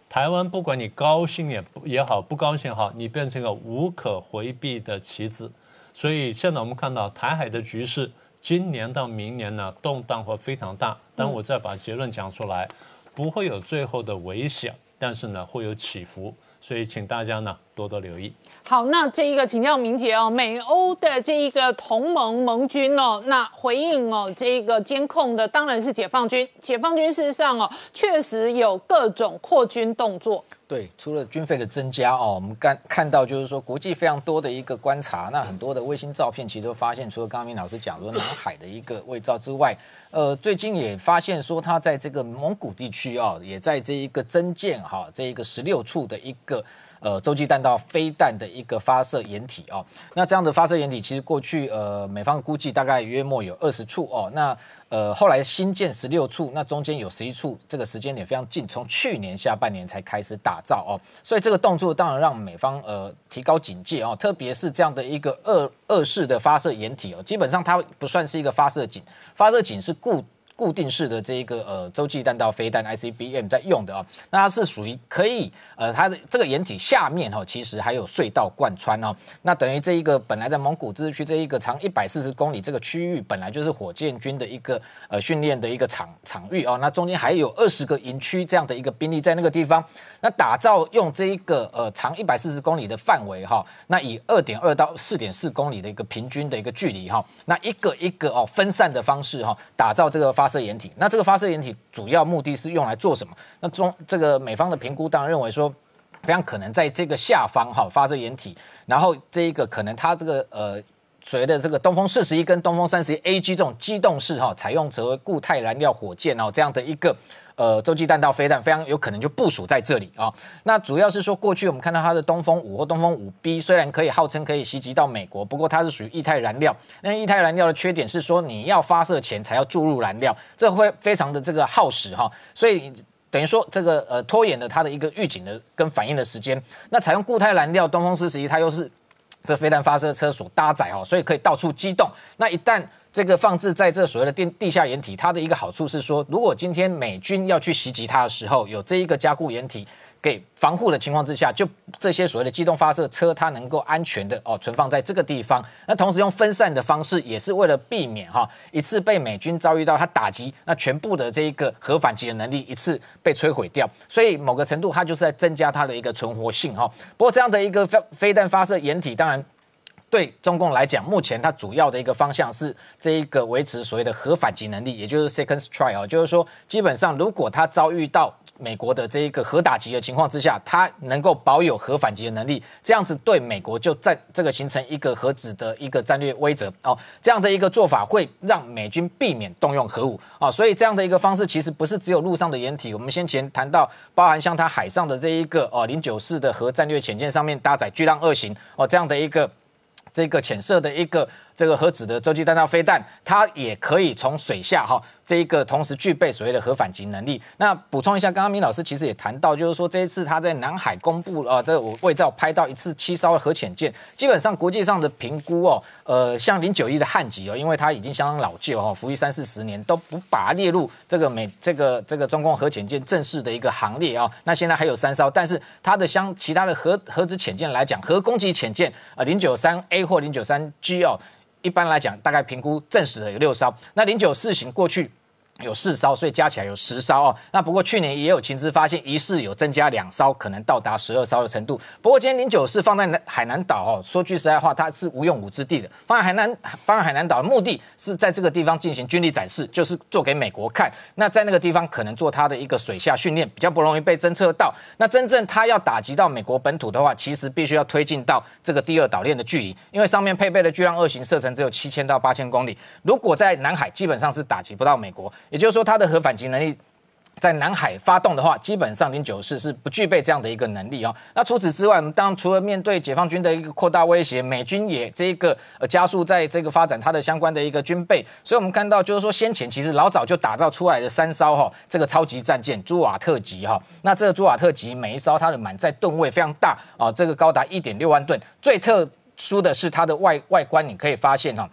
台湾不管你高兴也不也好，不高兴也好，你变成一个无可回避的棋子。所以现在我们看到台海的局势，今年到明年呢动荡会非常大。但我再把结论讲出来，不会有最后的危险，但是呢会有起伏。所以请大家呢多多留意。好，那这一个请教明杰哦，美欧的这一个同盟盟军哦，那回应哦，这一个监控的当然是解放军。解放军事实上哦，确实有各种扩军动作。对，除了军费的增加哦，我们看看到就是说国际非常多的一个观察，那很多的卫星照片其实都发现，除了刚刚明老师讲说南海的一个卫照之外，呃，最近也发现说他在这个蒙古地区哦，也在这一个增建哈，这一个十六处的一个。呃，洲际弹道飞弹的一个发射掩体哦，那这样的发射掩体，其实过去呃，美方估计大概约莫有二十处哦，那呃后来新建十六处，那中间有十一处，这个时间点非常近，从去年下半年才开始打造哦，所以这个动作当然让美方呃提高警戒哦，特别是这样的一个二二式的发射掩体哦，基本上它不算是一个发射井，发射井是固。固定式的这一个呃洲际弹道飞弹 ICBM 在用的啊，那它是属于可以呃它的这个掩体下面哈，其实还有隧道贯穿哦，那等于这一个本来在蒙古自治区这一个长一百四十公里这个区域，本来就是火箭军的一个呃训练的一个场场域哦，那中间还有二十个营区这样的一个兵力在那个地方，那打造用这一个呃长一百四十公里的范围哈，那以二点二到四点四公里的一个平均的一个距离哈，那一个一个哦分散的方式哈，打造这个发射掩体，那这个发射掩体主要目的是用来做什么？那中这个美方的评估当然认为说，非常可能在这个下方哈发射掩体，然后这一个可能它这个呃随着这个东风四十一跟东风三十一 A G 这种机动式哈，采用成为固态燃料火箭哦这样的一个。呃，洲际弹道飞弹非常有可能就部署在这里啊。那主要是说，过去我们看到它的东风五或东风五 B，虽然可以号称可以袭击到美国，不过它是属于液态燃料。那液态燃料的缺点是说，你要发射前才要注入燃料，这会非常的这个耗时哈。所以等于说，这个呃拖延了它的一个预警的跟反应的时间。那采用固态燃料，东风四十一它又是这飞弹发射车所搭载哈，所以可以到处机动。那一旦这个放置在这所谓的地地下掩体，它的一个好处是说，如果今天美军要去袭击它的时候，有这一个加固掩体给防护的情况之下，就这些所谓的机动发射车，它能够安全的哦存放在这个地方。那同时用分散的方式，也是为了避免哈一次被美军遭遇到它打击，那全部的这一个核反击的能力一次被摧毁掉。所以某个程度，它就是在增加它的一个存活性哈。不过这样的一个飞飞弹发射掩体，当然。对中共来讲，目前它主要的一个方向是这一个维持所谓的核反击能力，也就是 second strike 啊，就是说基本上如果它遭遇到美国的这一个核打击的情况之下，它能够保有核反击的能力，这样子对美国就在这个形成一个核子的一个战略威慑哦，这样的一个做法会让美军避免动用核武啊，所以这样的一个方式其实不是只有陆上的掩体，我们先前谈到包含像它海上的这一个哦零九四的核战略潜舰上面搭载巨浪二型哦这样的一个。这个浅色的一个这个核子的洲际弹道飞弹，它也可以从水下哈，这一个同时具备所谓的核反击能力。那补充一下，刚刚明老师其实也谈到，就是说这一次他在南海公布啊，这我未照拍到一次七艘核潜舰，基本上国际上的评估哦，呃，像零九一的汉级哦，因为它已经相当老旧哈，服役三四十年，都不把它列入这个美这个这个中共核潜舰正式的一个行列啊。那现在还有三艘，但是它的相其他的核核子潜舰来讲，核攻击潜舰啊，零九三 A。或零九三 G 哦，一般来讲大概评估证实的有六艘，那零九四型过去。有四艘，所以加起来有十艘哦。那不过去年也有情资发现，疑似有增加两艘，可能到达十二艘的程度。不过今天零九四放在南海南岛哦，说句实在话，它是无用武之地的。放在海南，放在海南岛的目的是在这个地方进行军力展示，就是做给美国看。那在那个地方可能做它的一个水下训练，比较不容易被侦测到。那真正它要打击到美国本土的话，其实必须要推进到这个第二岛链的距离，因为上面配备的巨浪二型射程只有七千到八千公里。如果在南海，基本上是打击不到美国。也就是说，它的核反击能力在南海发动的话，基本上零九四是不具备这样的一个能力哦。那除此之外，我们当除了面对解放军的一个扩大威胁，美军也这个呃加速在这个发展它的相关的一个军备。所以我们看到就是说，先前其实老早就打造出来的三艘哈这个超级战舰朱瓦特级哈。那这个朱瓦特级每一艘它的满载吨位非常大啊，这个高达一点六万吨。最特殊的是它的外外观，你可以发现哈。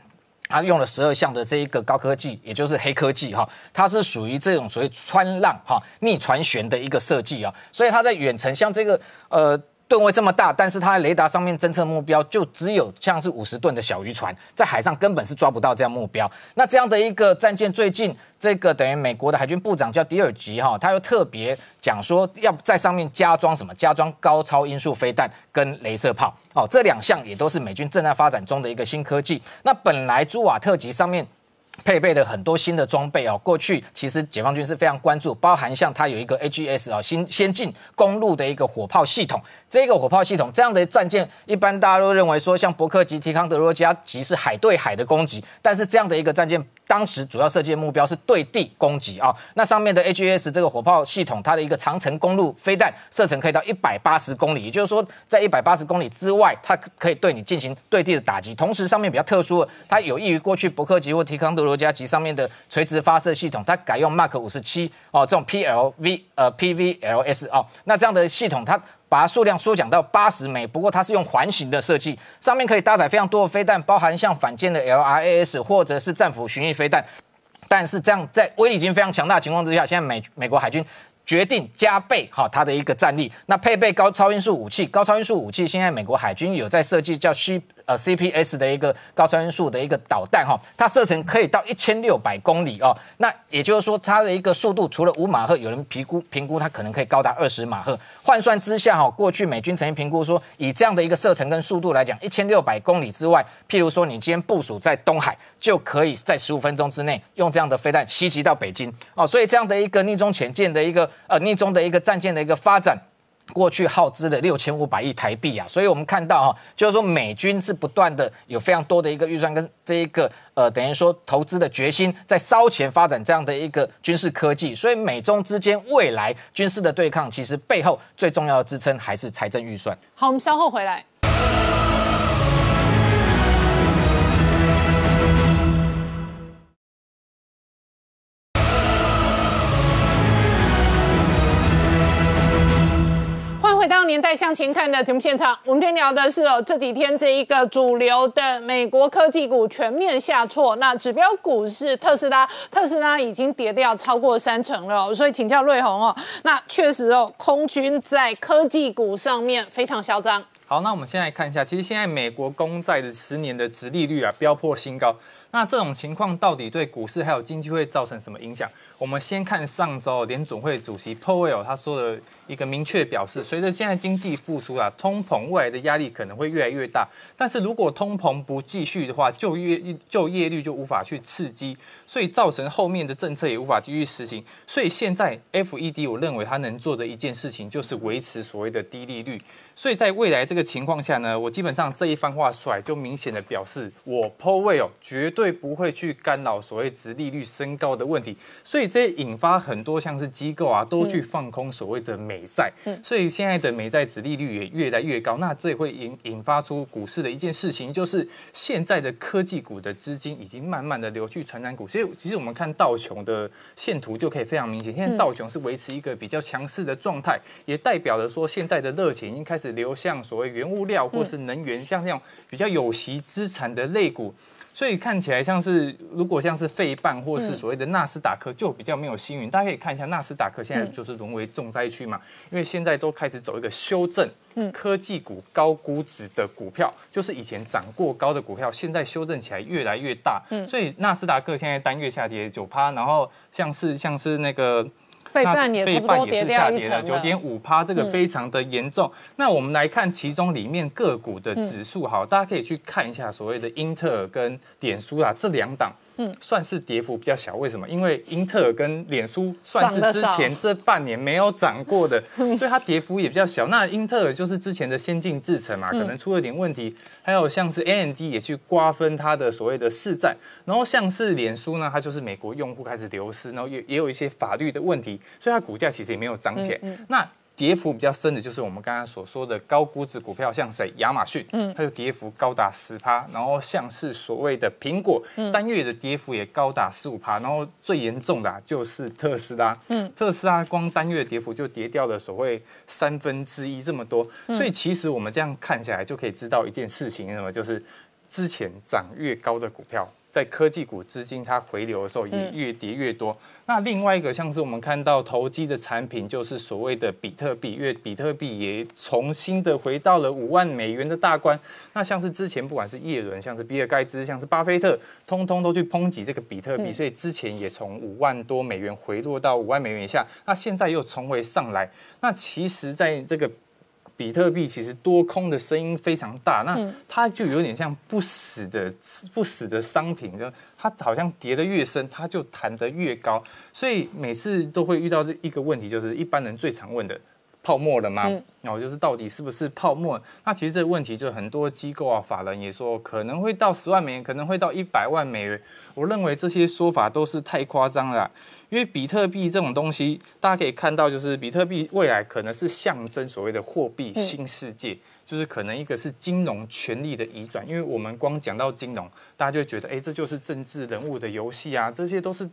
它用了十二项的这一个高科技，也就是黑科技哈，它是属于这种所谓穿浪哈逆船旋的一个设计啊，所以它在远程像这个呃吨位这么大，但是它雷达上面侦测目标就只有像是五十吨的小渔船，在海上根本是抓不到这样目标。那这样的一个战舰，最近这个等于美国的海军部长叫迪尔吉哈，他又特别讲说要在上面加装什么？加装高超音速飞弹跟镭射炮哦，这两项也都是美军正在发展中的一个新科技。那本来朱瓦特级上面。配备的很多新的装备哦，过去其实解放军是非常关注，包含像它有一个 AGS 啊新先进公路的一个火炮系统，这个火炮系统这样的战舰，一般大家都认为说像伯克级、提康德罗加级是海对海的攻击，但是这样的一个战舰。当时主要设计的目标是对地攻击啊，那上面的 AGS 这个火炮系统，它的一个长城公路飞弹射程可以到一百八十公里，也就是说在一百八十公里之外，它可以对你进行对地的打击。同时上面比较特殊的，它有益于过去伯克级或提康德罗加级上面的垂直发射系统，它改用 Mark 五十七哦这种 PLV 呃 PVLS 哦，那这样的系统它。把它数量缩减到八十枚，不过它是用环形的设计，上面可以搭载非常多的飞弹，包含像反舰的 LRAS 或者是战斧巡弋飞弹。但是这样在威力已经非常强大的情况之下，现在美美国海军决定加倍哈它的一个战力，那配备高超音速武器，高超音速武器现在美国海军有在设计叫 C。呃，CPS 的一个高超音速的一个导弹哈，它射程可以到一千六百公里哦。那也就是说，它的一个速度除了五马赫，有人评估评估它可能可以高达二十马赫。换算之下哈，过去美军曾经评估说，以这样的一个射程跟速度来讲，一千六百公里之外，譬如说你今天部署在东海，就可以在十五分钟之内用这样的飞弹袭击到北京哦。所以这样的一个逆中潜舰的一个呃逆中的一个战舰的一个发展。过去耗资了六千五百亿台币啊，所以我们看到哈，就是说美军是不断的有非常多的一个预算跟这一个呃，等于说投资的决心，在烧钱发展这样的一个军事科技，所以美中之间未来军事的对抗，其实背后最重要的支撑还是财政预算。好，我们稍后回来。年代向前看的节目现场，我们今天聊的是哦，这几天这一个主流的美国科技股全面下挫，那指标股是特斯拉，特斯拉已经跌掉超过三成了，所以请教瑞红哦，那确实哦，空军在科技股上面非常嚣张。好，那我们先来看一下，其实现在美国公债的十年的殖利率啊，飙破新高。那这种情况到底对股市还有经济会造成什么影响？我们先看上周联总会主席 Powell 他说的一个明确表示，随着现在经济复苏啊，通膨未来的压力可能会越来越大。但是如果通膨不继续的话，就业就业率就无法去刺激，所以造成后面的政策也无法继续实行。所以现在 FED 我认为他能做的一件事情就是维持所谓的低利率。所以在未来这个情况下呢，我基本上这一番话出来，就明显的表示我 Powell 绝对不会去干扰所谓值利率升高的问题。所以这引发很多像是机构啊，都去放空所谓的美债。所以现在的美债值利率也越来越高。那这也会引引发出股市的一件事情，就是现在的科技股的资金已经慢慢的流去传染股。所以其实我们看道琼的线图就可以非常明显，现在道琼是维持一个比较强势的状态，也代表了说现在的热情已经开始。流向所谓原物料或是能源，像这种比较有息资产的类股，所以看起来像是如果像是费半或是所谓的纳斯达克，就比较没有星云。大家可以看一下纳斯达克现在就是沦为重灾区嘛，因为现在都开始走一个修正，科技股高估值的股票，就是以前涨过高的股票，现在修正起来越来越大，所以纳斯达克现在单月下跌九趴，然后像是像是那个。费半也差不多跌掉一成九点五趴，这个非常的严重。那我们来看其中里面个股的指数，好，大家可以去看一下所谓的英特尔跟脸书啊这两档。嗯，算是跌幅比较小。为什么？因为英特尔跟脸书算是之前这半年没有涨过的，所以它跌幅也比较小。那英特尔就是之前的先进制程嘛，可能出了点问题。还有像是 A N D 也去瓜分它的所谓的市占。然后像是脸书呢，它就是美国用户开始流失，然后也也有一些法律的问题。所以它股价其实也没有涨起来。那跌幅比较深的就是我们刚刚所说的高估值股票，像谁？亚马逊，嗯，它就跌幅高达十趴，然后像是所谓的苹果，单月的跌幅也高达十五趴，然后最严重的啊就是特斯拉，嗯，特斯拉光单月跌幅就跌掉了所谓三分之一这么多，所以其实我们这样看下来就可以知道一件事情，什么就是之前涨越高的股票。在科技股资金它回流的时候，也越跌越多。那另外一个像是我们看到投机的产品，就是所谓的比特币，因为比特币也重新的回到了五万美元的大关。那像是之前不管是叶伦，像是比尔盖茨，像是巴菲特，通通都去抨击这个比特币，所以之前也从五万多美元回落到五万美元以下。那现在又重回上来。那其实，在这个比特币其实多空的声音非常大，那它就有点像不死的不死的商品，就它好像跌得越深，它就弹得越高，所以每次都会遇到这一个问题，就是一般人最常问的。泡沫了吗？然后就是到底是不是泡沫？那其实这个问题就很多机构啊、法人也说可能会到十万美元，可能会到一百万美元。我认为这些说法都是太夸张了，因为比特币这种东西，大家可以看到，就是比特币未来可能是象征所谓的货币新世界，就是可能一个是金融权力的移转。因为我们光讲到金融，大家就觉得，哎，这就是政治人物的游戏啊，这些都是。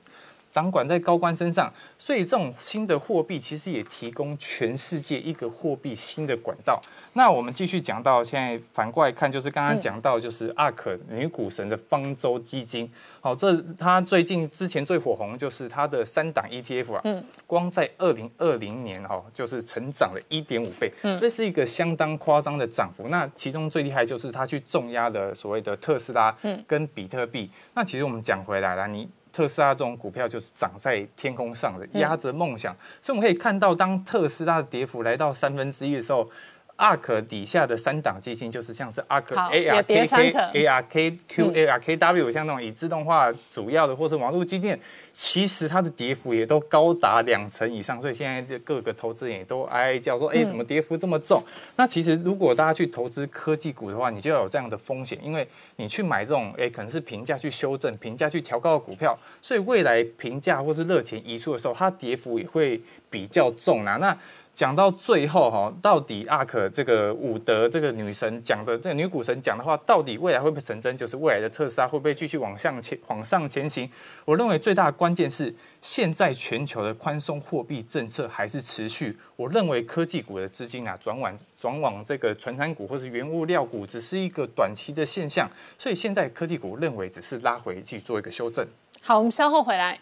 掌管在高官身上，所以这种新的货币其实也提供全世界一个货币新的管道。那我们继续讲到现在，反过来看，就是刚刚讲到，就是阿可女股神的方舟基金。好，这它最近之前最火红就是它的三档 ETF 啊，嗯，光在二零二零年哈，就是成长了一点五倍，嗯，这是一个相当夸张的涨幅。那其中最厉害就是它去重压的所谓的特斯拉，嗯，跟比特币。那其实我们讲回来了，你。特斯拉这种股票就是长在天空上的，压着梦想。所以我们可以看到，当特斯拉的跌幅来到三分之一的时候。ARK 底下的三档基金就是像是 ARK ARKK ARKQ ARKW，像那种以自动化主要的或是网络基建，其实它的跌幅也都高达两成以上，所以现在这各个投资人也都哀哀叫说，哎，怎么跌幅这么重？那其实如果大家去投资科技股的话，你就要有这样的风险，因为你去买这种哎可能是评价去修正、评价去调高的股票，所以未来评价或是热钱移出的时候，它跌幅也会比较重啊。那讲到最后哈，到底阿可这个伍德这个女神讲的这个女股神讲的话，到底未来会不会成真？就是未来的特斯拉会不会继续往上前往上前行？我认为最大的关键是现在全球的宽松货币政策还是持续。我认为科技股的资金啊转往转往这个传产股或是原物料股，只是一个短期的现象。所以现在科技股认为只是拉回去做一个修正。好，我们稍后回来。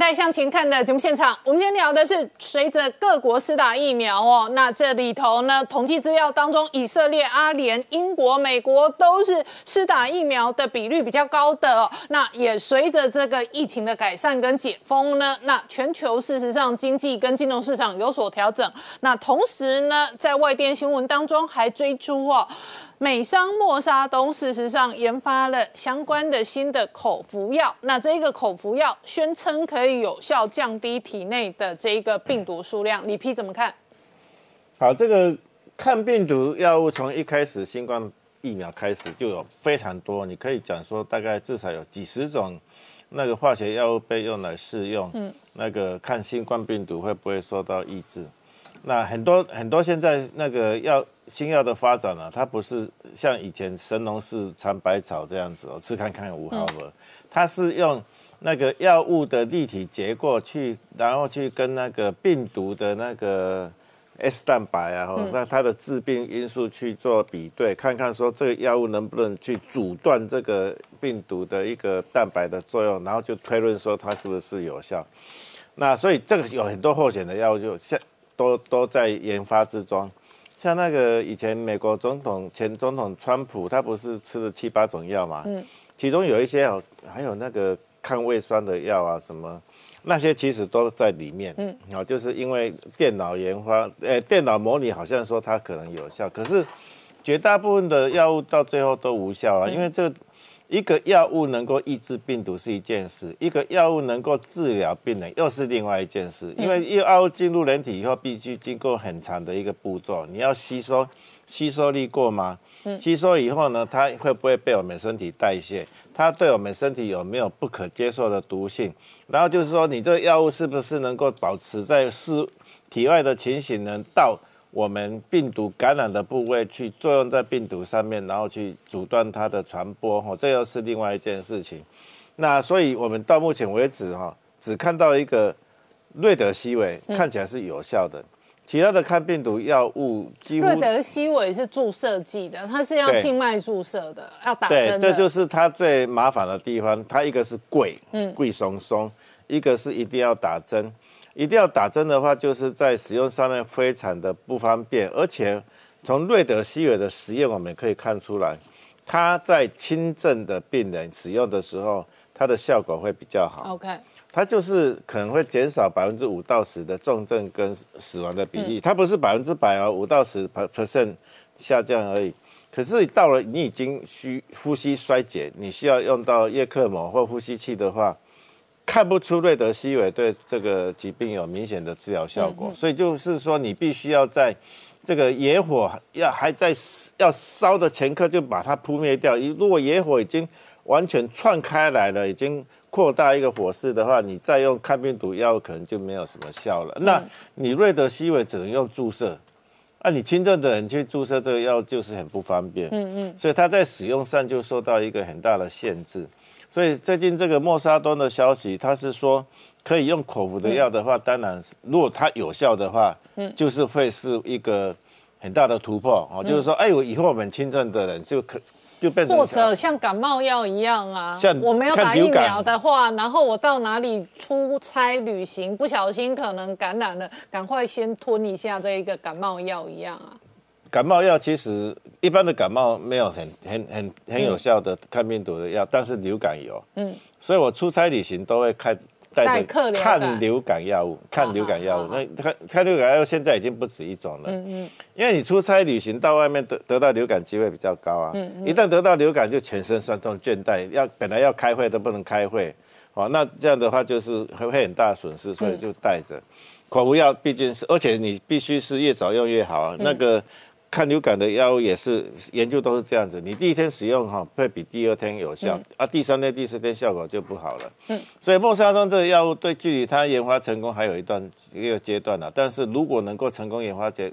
回到年代向前看的节目现场，我们今天聊的是随着各国施打疫苗哦，那这里头呢，统计资料当中，以色列、阿联、英国、美国都是施打疫苗的比率比较高的。那也随着这个疫情的改善跟解封呢，那全球事实上经济跟金融市场有所调整。那同时呢，在外电新闻当中还追出哦。美商默沙东事实上研发了相关的新的口服药，那这个口服药宣称可以有效降低体内的这一个病毒数量，李批怎么看？好，这个抗病毒药物从一开始新冠疫苗开始就有非常多，你可以讲说大概至少有几十种那个化学药物被用来试用，嗯，那个看新冠病毒会不会受到抑制。那很多很多现在那个药新药的发展呢，它不是像以前神农氏尝百草这样子哦，吃看看无好了，它是用那个药物的立体结构去，然后去跟那个病毒的那个 S 蛋白啊，那它的致病因素去做比对，看看说这个药物能不能去阻断这个病毒的一个蛋白的作用，然后就推论说它是不是有效。那所以这个有很多候选的药物就像。都都在研发之中，像那个以前美国总统前总统川普，他不是吃了七八种药嘛？嗯，其中有一些哦，还有那个抗胃酸的药啊，什么那些其实都在里面。嗯，啊，就是因为电脑研发，呃，电脑模拟好像说它可能有效，可是绝大部分的药物到最后都无效了，因为这一个药物能够抑制病毒是一件事，一个药物能够治疗病人又是另外一件事。因为药物进入人体以后，必须经过很长的一个步骤，你要吸收，吸收力过吗？吸收以后呢，它会不会被我们身体代谢？它对我们身体有没有不可接受的毒性？然后就是说，你这个药物是不是能够保持在室体外的情形呢？到我们病毒感染的部位去作用在病毒上面，然后去阻断它的传播，哈，这又是另外一件事情。那所以我们到目前为止，哈，只看到一个瑞德西韦看起来是有效的，其他的抗病毒药物几乎瑞德西韦是注射剂的，它是要对静脉注射的，要打对，针对。这就是它最麻烦的地方。它一个是贵，嗯，贵松松；一个是一定要打针。一定要打针的话，就是在使用上面非常的不方便，而且从瑞德西韦的实验我们可以看出来，它在轻症的病人使用的时候，它的效果会比较好。OK，它就是可能会减少百分之五到十的重症跟死亡的比例，它不是百分之百哦，五到十 percent 下降而已。可是到了你已经需呼吸衰竭，你需要用到叶克膜或呼吸器的话，看不出瑞德西韦对这个疾病有明显的治疗效果，所以就是说你必须要在这个野火要还在要烧的前刻就把它扑灭掉。如果野火已经完全窜开来了，已经扩大一个火势的话，你再用抗病毒药可能就没有什么效了。那你瑞德西韦只能用注射。啊，你轻症的人去注射这个药就是很不方便，嗯嗯，所以它在使用上就受到一个很大的限制。所以最近这个莫沙端的消息，他是说可以用口服的药的话，当然是如果它有效的话，嗯，就是会是一个很大的突破哦。就是说，哎，我以后我们轻症的人就可就变成或者像感冒药一样啊像，我没有打疫苗的话，然后我到哪里出差旅行，不小心可能感染了，赶快先吞一下这一个感冒药一样啊。感冒药其实一般的感冒没有很很很很有效的抗病毒的药，但是流感有。嗯，所以我出差旅行都会看带代着抗流感药物，看流感药物。那看看流感药物现在已经不止一种了。嗯嗯，因为你出差旅行到外面得得到流感机会比较高啊。嗯一旦得到流感，就全身酸痛倦怠，要本来要开会都不能开会。哦，那这样的话就是会会很大损失，所以就带着。口服药毕竟是，而且你必须是越早用越好啊。那个抗流感的药物也是研究都是这样子，你第一天使用哈会比第二天有效，啊，第三天、第四天效果就不好了。嗯，所以莫沙东这个药物对距离它研发成功还有一段一个阶段啊、但是如果能够成功研发结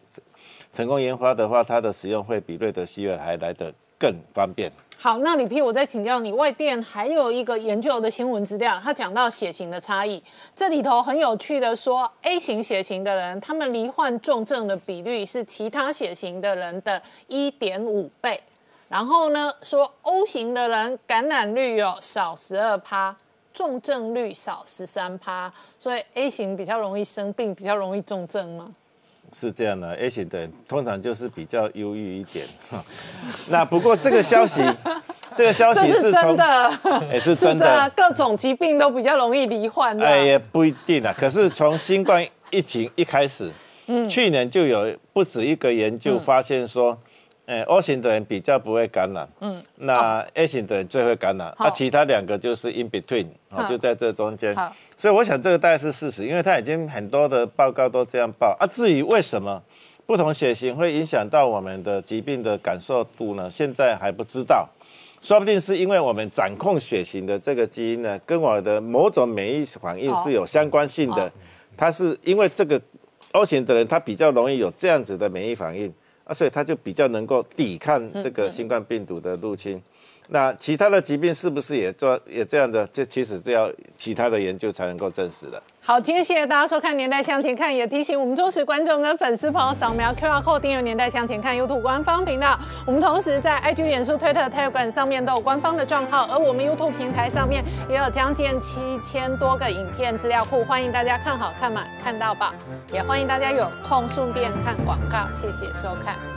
成功研发的话，它的使用会比瑞德西韦还来得更方便。好，那李批，我再请教你，外电还有一个研究的新闻资料，它讲到血型的差异，这里头很有趣的说，A 型血型的人，他们罹患重症的比率是其他血型的人的一点五倍，然后呢，说 O 型的人感染率有少十二趴，重症率少十三趴，所以 A 型比较容易生病，比较容易重症吗？是这样的，A 型的人通常就是比较忧郁一点。哈 那不过这个消息，这个消息是从真的，也是真是的的，，各种疾病都比较容易罹患的。哎，也不一定啊。可是从新冠疫情一开始，嗯去年就有不止一个研究发现说，呃，O 型的人比较不会感染，嗯，那 A 型的人最会感染，好啊，其他两个就是 in between，哦，就在这中间好。所以我想这个大概是事实，因为它已经很多的报告都这样报啊。至于为什么不同血型会影响到我们的疾病的感受度呢？现在还不知道。说不定是因为我们掌控血型的这个基因呢，跟我的某种免疫反应是有相关性的。它是因为这个 O 型的人，他比较容易有这样子的免疫反应啊，所以他就比较能够抵抗这个新冠病毒的入侵。那其他的疾病是不是也做也这样的？这其实这要其他的研究才能够证实的。好，今天谢谢大家收看《年代向前看》，也提醒我们忠实观众跟粉丝朋友扫描 QR code 订阅《年代向前看》YouTube 官方频道。我们同时在 IG、脸书、推特、Telegram 上面都有官方的账号，而我们 YouTube 平台上面也有将近七千多个影片资料库，欢迎大家看好看满看到饱，也欢迎大家有空顺便看广告。谢谢收看。